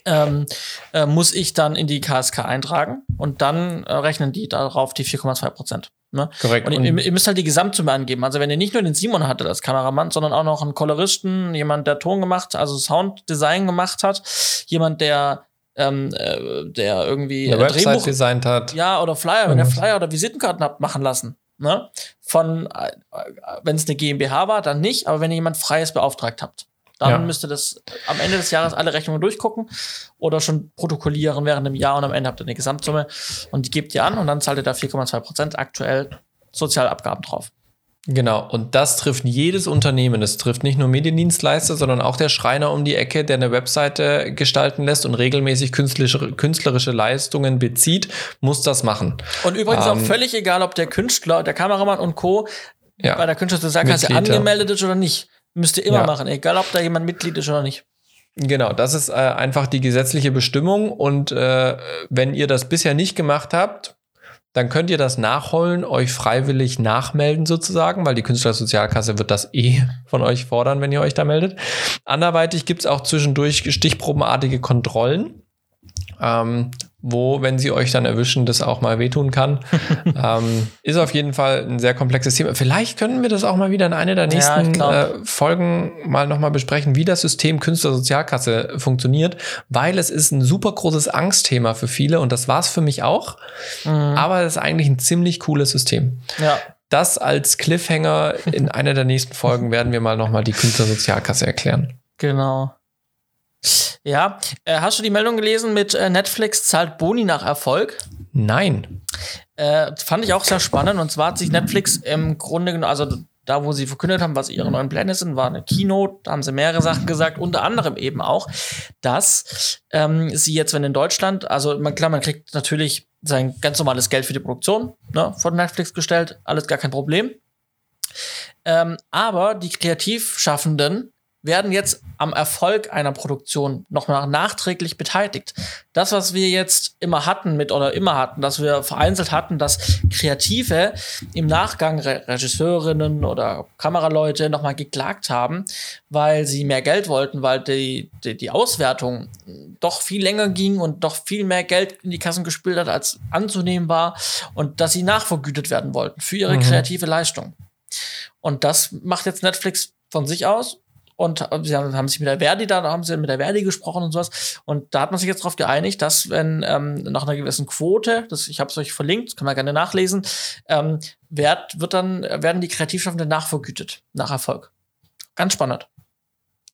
ähm, äh, muss ich dann in die KSK eintragen und dann äh, rechnen die darauf die 4,2 Prozent. Ne? Korrekt. Und, Und, ihr, ihr müsst halt die Gesamtsumme angeben. Also wenn ihr nicht nur den Simon hattet als Kameramann, sondern auch noch einen Coloristen, jemand, der Ton gemacht, also Sounddesign gemacht hat, jemand, der ähm, äh, der irgendwie eine Website designt hat. ja, oder Flyer, wenn ihr Mhm. Flyer oder Visitenkarten habt machen lassen. Ne? Von, äh, wenn es eine GmbH war, dann nicht, aber wenn ihr jemand Freies beauftragt habt, dann Ja. müsst ihr das am Ende des Jahres alle Rechnungen durchgucken oder schon protokollieren während dem Jahr und am Ende habt ihr eine Gesamtsumme und die gebt ihr an und dann zahlt ihr da 4,2 Prozent aktuell Sozialabgaben drauf. Genau. Und das trifft jedes Unternehmen. Das trifft nicht nur Mediendienstleister, sondern auch der Schreiner um die Ecke, der eine Webseite gestalten lässt und regelmäßig künstlerische, künstlerische Leistungen bezieht, muss das machen. Und übrigens auch Ähm, völlig egal, ob der Künstler, der Kameramann und Co. Ja. bei der Mitglied, ja. angemeldet ist oder nicht. Müsst ihr immer Ja. machen, egal ob da jemand Mitglied ist oder nicht. Genau, das ist äh, einfach die gesetzliche Bestimmung. Und äh, wenn ihr das bisher nicht gemacht habt, dann könnt ihr das nachholen, euch freiwillig nachmelden sozusagen, weil die Künstlersozialkasse wird das eh von euch fordern, wenn ihr euch da meldet. Anderweitig gibt es auch zwischendurch stichprobenartige Kontrollen, ähm, wo, wenn sie euch dann erwischen, das auch mal wehtun kann. ähm, ist auf jeden Fall ein sehr komplexes Thema. Vielleicht können wir das auch mal wieder in einer der Ja, nächsten glaub. äh, Folgen mal nochmal besprechen, wie das System Künstlersozialkasse funktioniert, weil es ist ein super großes Angstthema für viele und das war es für mich auch. Mhm. Aber es ist eigentlich ein ziemlich cooles System. Ja. Das als Cliffhanger in einer der nächsten Folgen werden wir mal nochmal die Künstlersozialkasse erklären. Genau. Ja, äh, hast du die Meldung gelesen mit äh, Netflix zahlt Boni nach Erfolg? Nein. Äh, fand ich auch sehr spannend. Und zwar hat sich Netflix im Grunde genommen, also da, wo sie verkündet haben, was ihre neuen Pläne sind, war eine Keynote. Da haben sie mehrere Sachen gesagt, unter anderem eben auch, dass ähm, sie jetzt, wenn in Deutschland, also man, klar, man kriegt natürlich sein ganz normales Geld für die Produktion ne, von Netflix gestellt, alles gar kein Problem. Ähm, aber die Kreativschaffenden werden jetzt am Erfolg einer Produktion nochmal nachträglich beteiligt. Das, was wir jetzt immer hatten mit oder immer hatten, dass wir vereinzelt hatten, dass Kreative im Nachgang Re Regisseurinnen oder Kameraleute nochmal geklagt haben, weil sie mehr Geld wollten, weil die, die, die Auswertung doch viel länger ging und doch viel mehr Geld in die Kassen gespült hat, als anzunehmen war und dass sie nachvergütet werden wollten für ihre mhm. kreative Leistung. Und das macht jetzt Netflix von sich aus und sie haben, haben sich mit der Verdi da, haben sie mit der Verdi gesprochen und sowas. Und da hat man sich jetzt darauf geeinigt, dass wenn ähm, nach einer gewissen Quote, das, ich habe es euch verlinkt, das kann man gerne nachlesen, ähm, wird, wird dann, werden die Kreativschaffenden nachvergütet, nach Erfolg. Ganz spannend.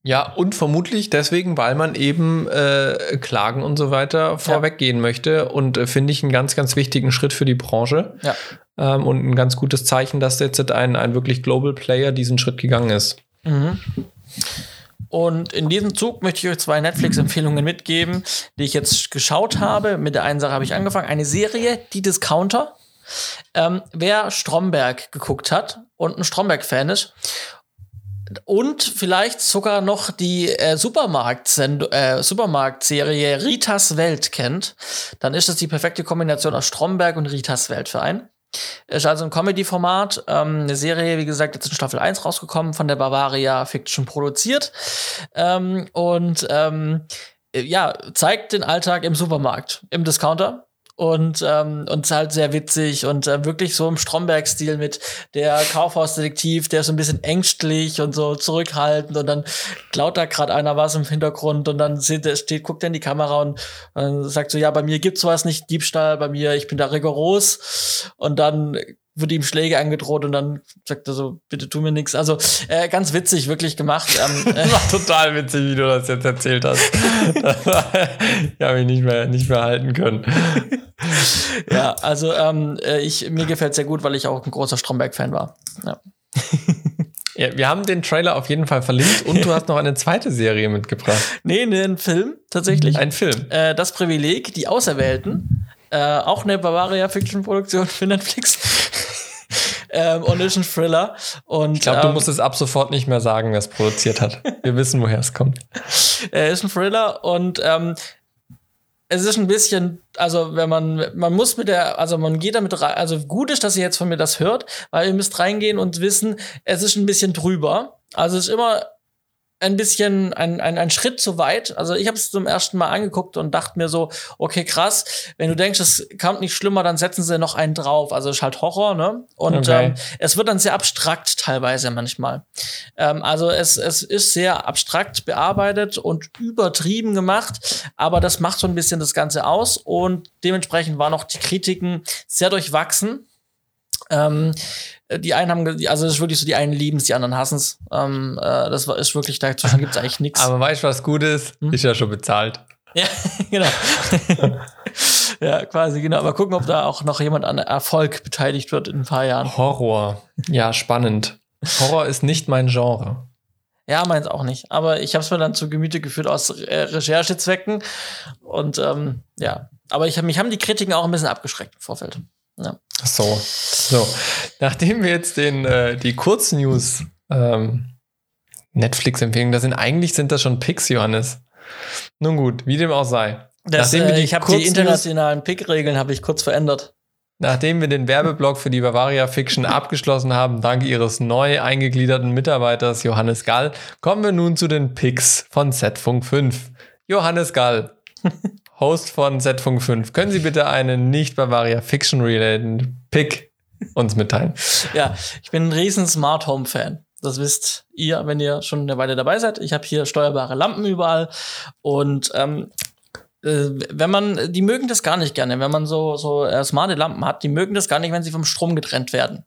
Ja, und vermutlich deswegen, weil man eben äh, Klagen und so weiter vorweggehen ja. möchte. Und äh, finde ich einen ganz, ganz wichtigen Schritt für die Branche. Ja. Ähm, und ein ganz gutes Zeichen, dass jetzt ein, ein wirklich Global Player diesen Schritt gegangen ist. Mhm. Und in diesem Zug möchte ich euch zwei Netflix-Empfehlungen mitgeben, die ich jetzt geschaut habe. Mit der einen Sache habe ich angefangen. Eine Serie, Die Discounter. Ähm, wer Stromberg geguckt hat und ein Stromberg-Fan ist und vielleicht sogar noch die äh, Supermarkt äh, Supermarktserie Ritas Welt kennt, dann ist das die perfekte Kombination aus Stromberg und Ritas Welt für einen. Ist also ein Comedy-Format, ähm, eine Serie, wie gesagt, jetzt in Staffel 1 rausgekommen, von der Bavaria Fiction produziert. Ähm, und ähm, ja, zeigt den Alltag im Supermarkt, im Discounter und ähm, und halt sehr witzig und äh, wirklich so im Stromberg-Stil mit der Kaufhausdetektiv, der ist so ein bisschen ängstlich und so zurückhaltend und dann klaut da gerade einer was im Hintergrund und dann sieht, steht, guckt er in die Kamera und äh, sagt so, ja, bei mir gibt's sowas nicht, Diebstahl, bei mir, ich bin da rigoros. Und dann wird ihm Schläge angedroht und dann sagt er so, bitte tu mir nichts. Also äh, ganz witzig, wirklich gemacht. Ähm, äh, war total witzig, wie du das jetzt erzählt hast. ich habe mich nicht mehr, nicht mehr halten können. ja, also ähm, äh, ich, mir gefällt sehr gut, weil ich auch ein großer Stromberg-Fan war. Ja. ja, wir haben den Trailer auf jeden Fall verlinkt und du hast noch eine zweite Serie mitgebracht. Nee, nee, ein Film tatsächlich. Ein Film. Äh, das Privileg, die Auserwählten. Äh, auch eine Bavaria Fiction Produktion für Netflix ähm, und ist ein Thriller. Und, ich glaube, du ähm, musst es ab sofort nicht mehr sagen, wer es produziert hat. Wir wissen, woher es kommt. Er ist ein Thriller und ähm, es ist ein bisschen, also wenn man, man muss mit der, also man geht damit rein, also gut ist, dass ihr jetzt von mir das hört, weil ihr müsst reingehen und wissen, es ist ein bisschen drüber. Also es ist immer ein bisschen ein, ein, ein Schritt zu weit. Also ich habe es zum ersten Mal angeguckt und dachte mir so, okay, krass, wenn du denkst, es kommt nicht schlimmer, dann setzen sie noch einen drauf. Also es ist halt Horror, ne? Und okay. ähm, es wird dann sehr abstrakt teilweise manchmal. Ähm, also es, es ist sehr abstrakt bearbeitet und übertrieben gemacht, aber das macht so ein bisschen das Ganze aus und dementsprechend waren auch die Kritiken sehr durchwachsen. Ähm, die einen haben, also es ist wirklich so, die einen lieben es, die anderen hassen es. Ähm, äh, das ist wirklich, dazwischen gibt es eigentlich nichts. Aber weißt du, was gut ist? Hm? Ist ja schon bezahlt. Ja, genau. ja, quasi, genau. Aber gucken, ob da auch noch jemand an Erfolg beteiligt wird in ein paar Jahren. Horror. Ja, spannend. Horror ist nicht mein Genre. Ja, meins auch nicht. Aber ich habe es mir dann zu Gemüte geführt aus äh, Recherchezwecken. Und ähm, ja, aber ich mich haben die Kritiken auch ein bisschen abgeschreckt im Vorfeld. Ja. So, so. Nachdem wir jetzt den, äh, die Kurznews ähm, Netflix-Empfehlungen, das sind eigentlich sind das schon Picks, Johannes. Nun gut, wie dem auch sei. Das, Nachdem wir äh, die ich habe die internationalen Pick-Regeln habe ich kurz verändert. Nachdem wir den Werbeblock für die Bavaria Fiction abgeschlossen haben, dank ihres neu eingegliederten Mitarbeiters Johannes Gall, kommen wir nun zu den Picks von Setfunk 5. Johannes Gall, Host von Z-Funk 5, können Sie bitte einen nicht Bavaria Fiction-related Pick uns mitteilen? Ja, ich bin ein riesen Smart Home Fan. Das wisst ihr, wenn ihr schon eine Weile dabei seid. Ich habe hier steuerbare Lampen überall und ähm, äh, wenn man, die mögen das gar nicht gerne, wenn man so, so äh, smarte Lampen hat, die mögen das gar nicht, wenn sie vom Strom getrennt werden.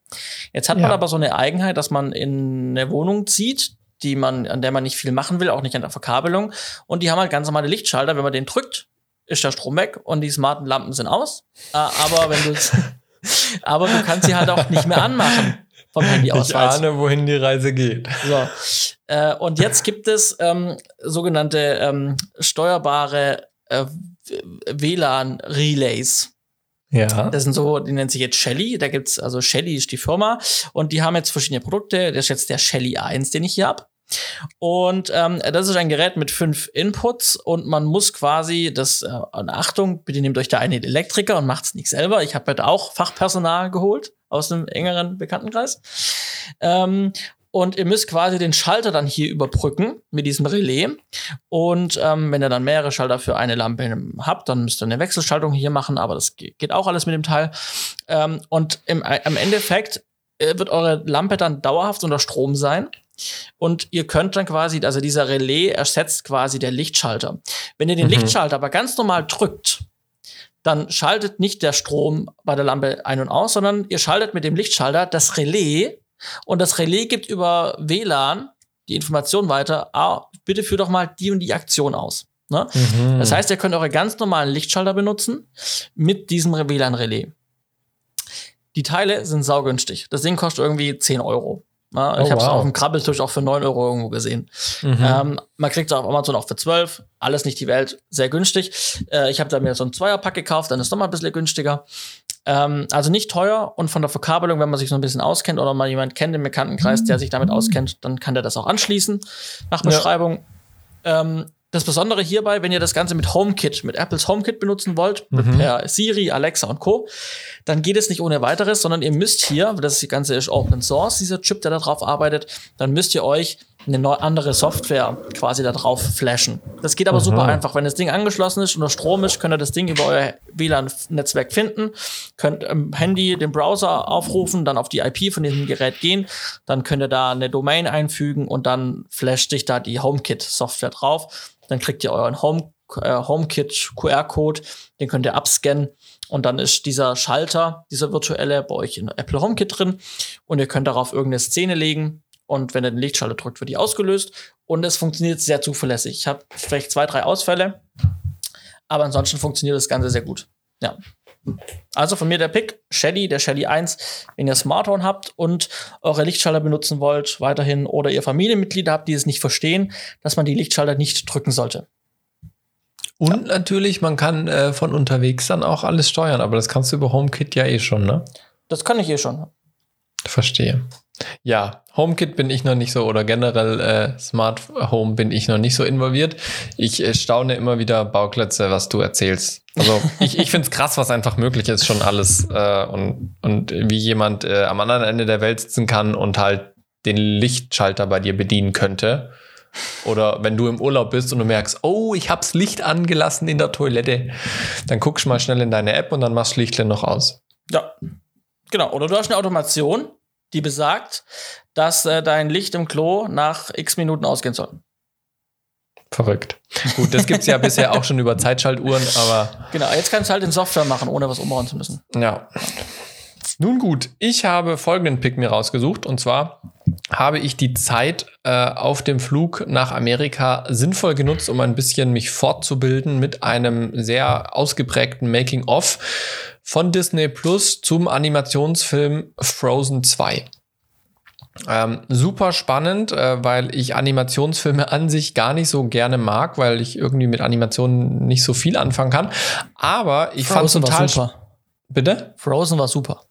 Jetzt hat ja. man aber so eine Eigenheit, dass man in eine Wohnung zieht, die man, an der man nicht viel machen will, auch nicht an der Verkabelung. Und die haben halt ganz normale Lichtschalter. Wenn man den drückt, ist der Strom weg und die smarten Lampen sind aus. Äh, aber wenn du aber du kannst sie halt auch nicht mehr anmachen vom Handy aus. Ich ahne, wohin die Reise geht. So. Äh, und jetzt gibt es ähm, sogenannte ähm, steuerbare äh, WLAN-Relays. Ja. Das sind so, die nennt sich jetzt Shelly. Da gibt's, also Shelly ist die Firma und die haben jetzt verschiedene Produkte. Das ist jetzt der Shelly 1, den ich hier hab. Und ähm, das ist ein Gerät mit fünf Inputs und man muss quasi das, äh, Achtung, bitte nehmt euch da einen Elektriker und macht's nicht selber. Ich habe heute auch Fachpersonal geholt aus einem engeren Bekanntenkreis. Ähm, und ihr müsst quasi den Schalter dann hier überbrücken mit diesem Relais. Und ähm, wenn ihr dann mehrere Schalter für eine Lampe habt, dann müsst ihr eine Wechselschaltung hier machen, aber das geht auch alles mit dem Teil. Ähm, und im, äh, im Endeffekt äh, wird eure Lampe dann dauerhaft unter Strom sein. Und ihr könnt dann quasi, also dieser Relais ersetzt quasi der Lichtschalter. Wenn ihr den mhm. Lichtschalter aber ganz normal drückt, dann schaltet nicht der Strom bei der Lampe ein und aus, sondern ihr schaltet mit dem Lichtschalter das Relais und das Relais gibt über WLAN die Information weiter, ah, bitte führ doch mal die und die Aktion aus. Ne? Mhm. Das heißt, ihr könnt eure ganz normalen Lichtschalter benutzen mit diesem WLAN-Relais. Die Teile sind saugünstig. Das Ding kostet irgendwie 10 Euro. Ja, ich oh, habe es wow. auf dem Krabbeltisch auch für 9 Euro irgendwo gesehen. Mhm. Ähm, man kriegt es auf Amazon auch für 12. Alles nicht die Welt. Sehr günstig. Äh, ich habe da mir so ein Zweierpack gekauft, dann ist es nochmal ein bisschen günstiger. Ähm, also nicht teuer und von der Verkabelung, wenn man sich so ein bisschen auskennt oder mal jemand kennt im Bekanntenkreis, der sich damit auskennt, dann kann der das auch anschließen nach Beschreibung. Ja. Ähm, das Besondere hierbei, wenn ihr das Ganze mit HomeKit, mit Apples HomeKit benutzen wollt, mhm. per Siri, Alexa und Co., dann geht es nicht ohne weiteres, sondern ihr müsst hier, das Ganze ist Open Source, dieser Chip, der darauf arbeitet, dann müsst ihr euch eine neue, andere Software quasi da drauf flashen. Das geht aber Aha. super einfach. Wenn das Ding angeschlossen ist und Strom ist, könnt ihr das Ding über euer WLAN-Netzwerk finden, könnt im Handy den Browser aufrufen, dann auf die IP von diesem Gerät gehen, dann könnt ihr da eine Domain einfügen und dann flasht sich da die HomeKit-Software drauf. Dann kriegt ihr euren Home, äh, HomeKit QR-Code, den könnt ihr abscannen und dann ist dieser Schalter, dieser virtuelle, bei euch in Apple HomeKit drin und ihr könnt darauf irgendeine Szene legen und wenn er den Lichtschalter drückt, wird die ausgelöst. Und es funktioniert sehr zuverlässig. Ich habe vielleicht zwei, drei Ausfälle, aber ansonsten funktioniert das Ganze sehr gut. Ja. Also von mir der Pick, Shelly, der Shelly 1, wenn ihr Smart Home habt und eure Lichtschalter benutzen wollt, weiterhin, oder ihr Familienmitglieder habt, die es nicht verstehen, dass man die Lichtschalter nicht drücken sollte. Und ja. natürlich, man kann äh, von unterwegs dann auch alles steuern, aber das kannst du über HomeKit ja eh schon, ne? Das kann ich eh schon. Verstehe. Ja, HomeKit bin ich noch nicht so oder generell äh, Smart Home bin ich noch nicht so involviert. Ich äh, staune immer wieder Bauklötze, was du erzählst. Also ich, ich finde es krass, was einfach möglich ist, schon alles äh, und, und wie jemand äh, am anderen Ende der Welt sitzen kann und halt den Lichtschalter bei dir bedienen könnte. Oder wenn du im Urlaub bist und du merkst, oh, ich hab's Licht angelassen in der Toilette, dann guckst du mal schnell in deine App und dann machst du Lichtle noch aus. Ja, genau. Oder du hast eine Automation, die besagt, dass äh, dein Licht im Klo nach x Minuten ausgehen soll. Verrückt. Gut, das gibt es ja bisher auch schon über Zeitschaltuhren, aber. Genau, jetzt kannst du halt in Software machen, ohne was umbauen zu müssen. Ja. Nun gut, ich habe folgenden Pick mir rausgesucht und zwar habe ich die Zeit äh, auf dem Flug nach Amerika sinnvoll genutzt, um ein bisschen mich fortzubilden mit einem sehr ausgeprägten Making-of von Disney Plus zum Animationsfilm Frozen 2. Ähm, super spannend, äh, weil ich Animationsfilme an sich gar nicht so gerne mag, weil ich irgendwie mit Animationen nicht so viel anfangen kann. Aber ich fand total. War super. Bitte? Frozen war super.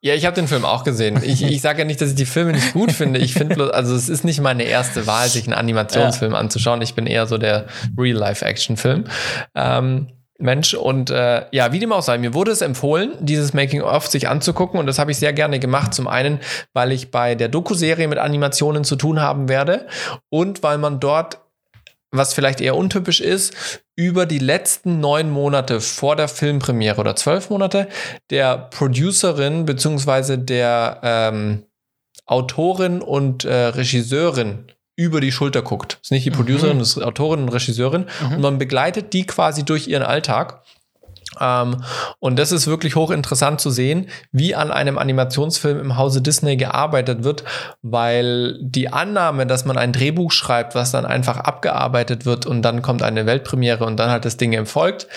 Ja, ich habe den Film auch gesehen. Ich, ich sage ja nicht, dass ich die Filme nicht gut finde. Ich finde bloß, also es ist nicht meine erste Wahl, sich einen Animationsfilm ja. anzuschauen. Ich bin eher so der Real-Life-Action-Film. Ähm, Mensch. Und äh, ja, wie dem auch sei, mir wurde es empfohlen, dieses Making-of sich anzugucken und das habe ich sehr gerne gemacht. Zum einen, weil ich bei der Doku-Serie mit Animationen zu tun haben werde und weil man dort was vielleicht eher untypisch ist, über die letzten neun Monate vor der Filmpremiere oder zwölf Monate der Producerin beziehungsweise der ähm, Autorin und äh, Regisseurin über die Schulter guckt. Das ist nicht die Producerin, mhm. das ist Autorin und Regisseurin. Mhm. Und man begleitet die quasi durch ihren Alltag. Ähm, und das ist wirklich hochinteressant zu sehen, wie an einem Animationsfilm im Hause Disney gearbeitet wird, weil die Annahme, dass man ein Drehbuch schreibt, was dann einfach abgearbeitet wird und dann kommt eine Weltpremiere und dann halt das Ding folgt,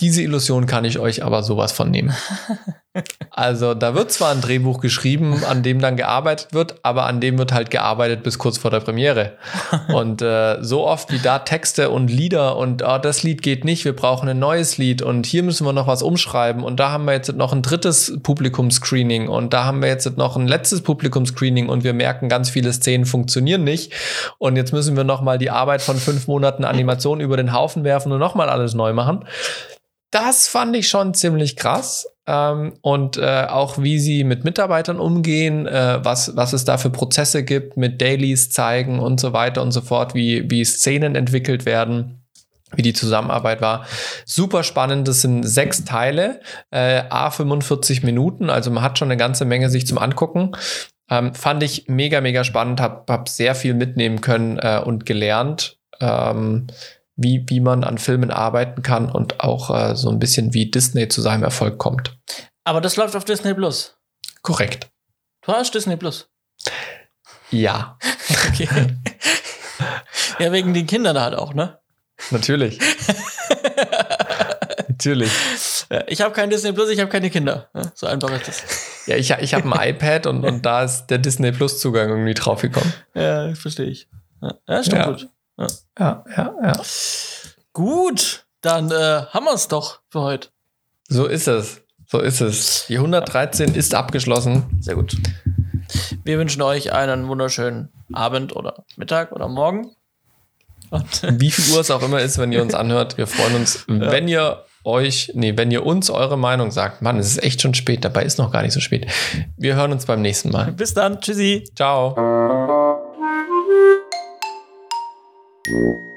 diese Illusion kann ich euch aber sowas von nehmen. Also da wird zwar ein Drehbuch geschrieben, an dem dann gearbeitet wird, aber an dem wird halt gearbeitet bis kurz vor der Premiere. Und äh, so oft wie da Texte und Lieder und oh, das Lied geht nicht, wir brauchen ein neues Lied und hier müssen wir noch was umschreiben und da haben wir jetzt noch ein drittes Publikumscreening und da haben wir jetzt noch ein letztes Publikumscreening und wir merken, ganz viele Szenen funktionieren nicht und jetzt müssen wir noch mal die Arbeit von fünf Monaten Animation über den Haufen werfen und noch mal alles neu machen. Das fand ich schon ziemlich krass ähm, und äh, auch wie sie mit Mitarbeitern umgehen, äh, was, was es da für Prozesse gibt, mit Dailies zeigen und so weiter und so fort, wie, wie Szenen entwickelt werden wie die Zusammenarbeit war. Super spannend, das sind sechs Teile, äh, a 45 Minuten, also man hat schon eine ganze Menge sich zum Angucken. Ähm, fand ich mega, mega spannend, hab, hab sehr viel mitnehmen können äh, und gelernt. Ähm, wie, wie man an Filmen arbeiten kann und auch äh, so ein bisschen wie Disney zu seinem Erfolg kommt. Aber das läuft auf Disney Plus. Korrekt. Du hast Disney Plus. Ja. Okay. ja, wegen den Kindern halt auch, ne? Natürlich. Natürlich. Ich habe kein Disney Plus, ich habe keine Kinder. So einfach ist das. Ja, ich, ich habe ein iPad und, und da ist der Disney Plus Zugang irgendwie draufgekommen. Ja, verstehe ich. Ja, ja stimmt Ja. gut. Ja, ja, ja. Gut, dann äh, haben wir es doch für heute. So ist es. So ist es. Die 113 ist abgeschlossen. Sehr gut. Wir wünschen euch einen wunderschönen Abend oder Mittag oder Morgen. Und Wie viel Uhr es auch immer ist, wenn ihr uns anhört. Wir freuen uns, wenn ihr euch, nee, wenn ihr uns eure Meinung sagt. Mann, es ist echt schon spät. Dabei ist noch gar nicht so spät. Wir hören uns beim nächsten Mal. bis dann. Tschüssi. Ciao. you.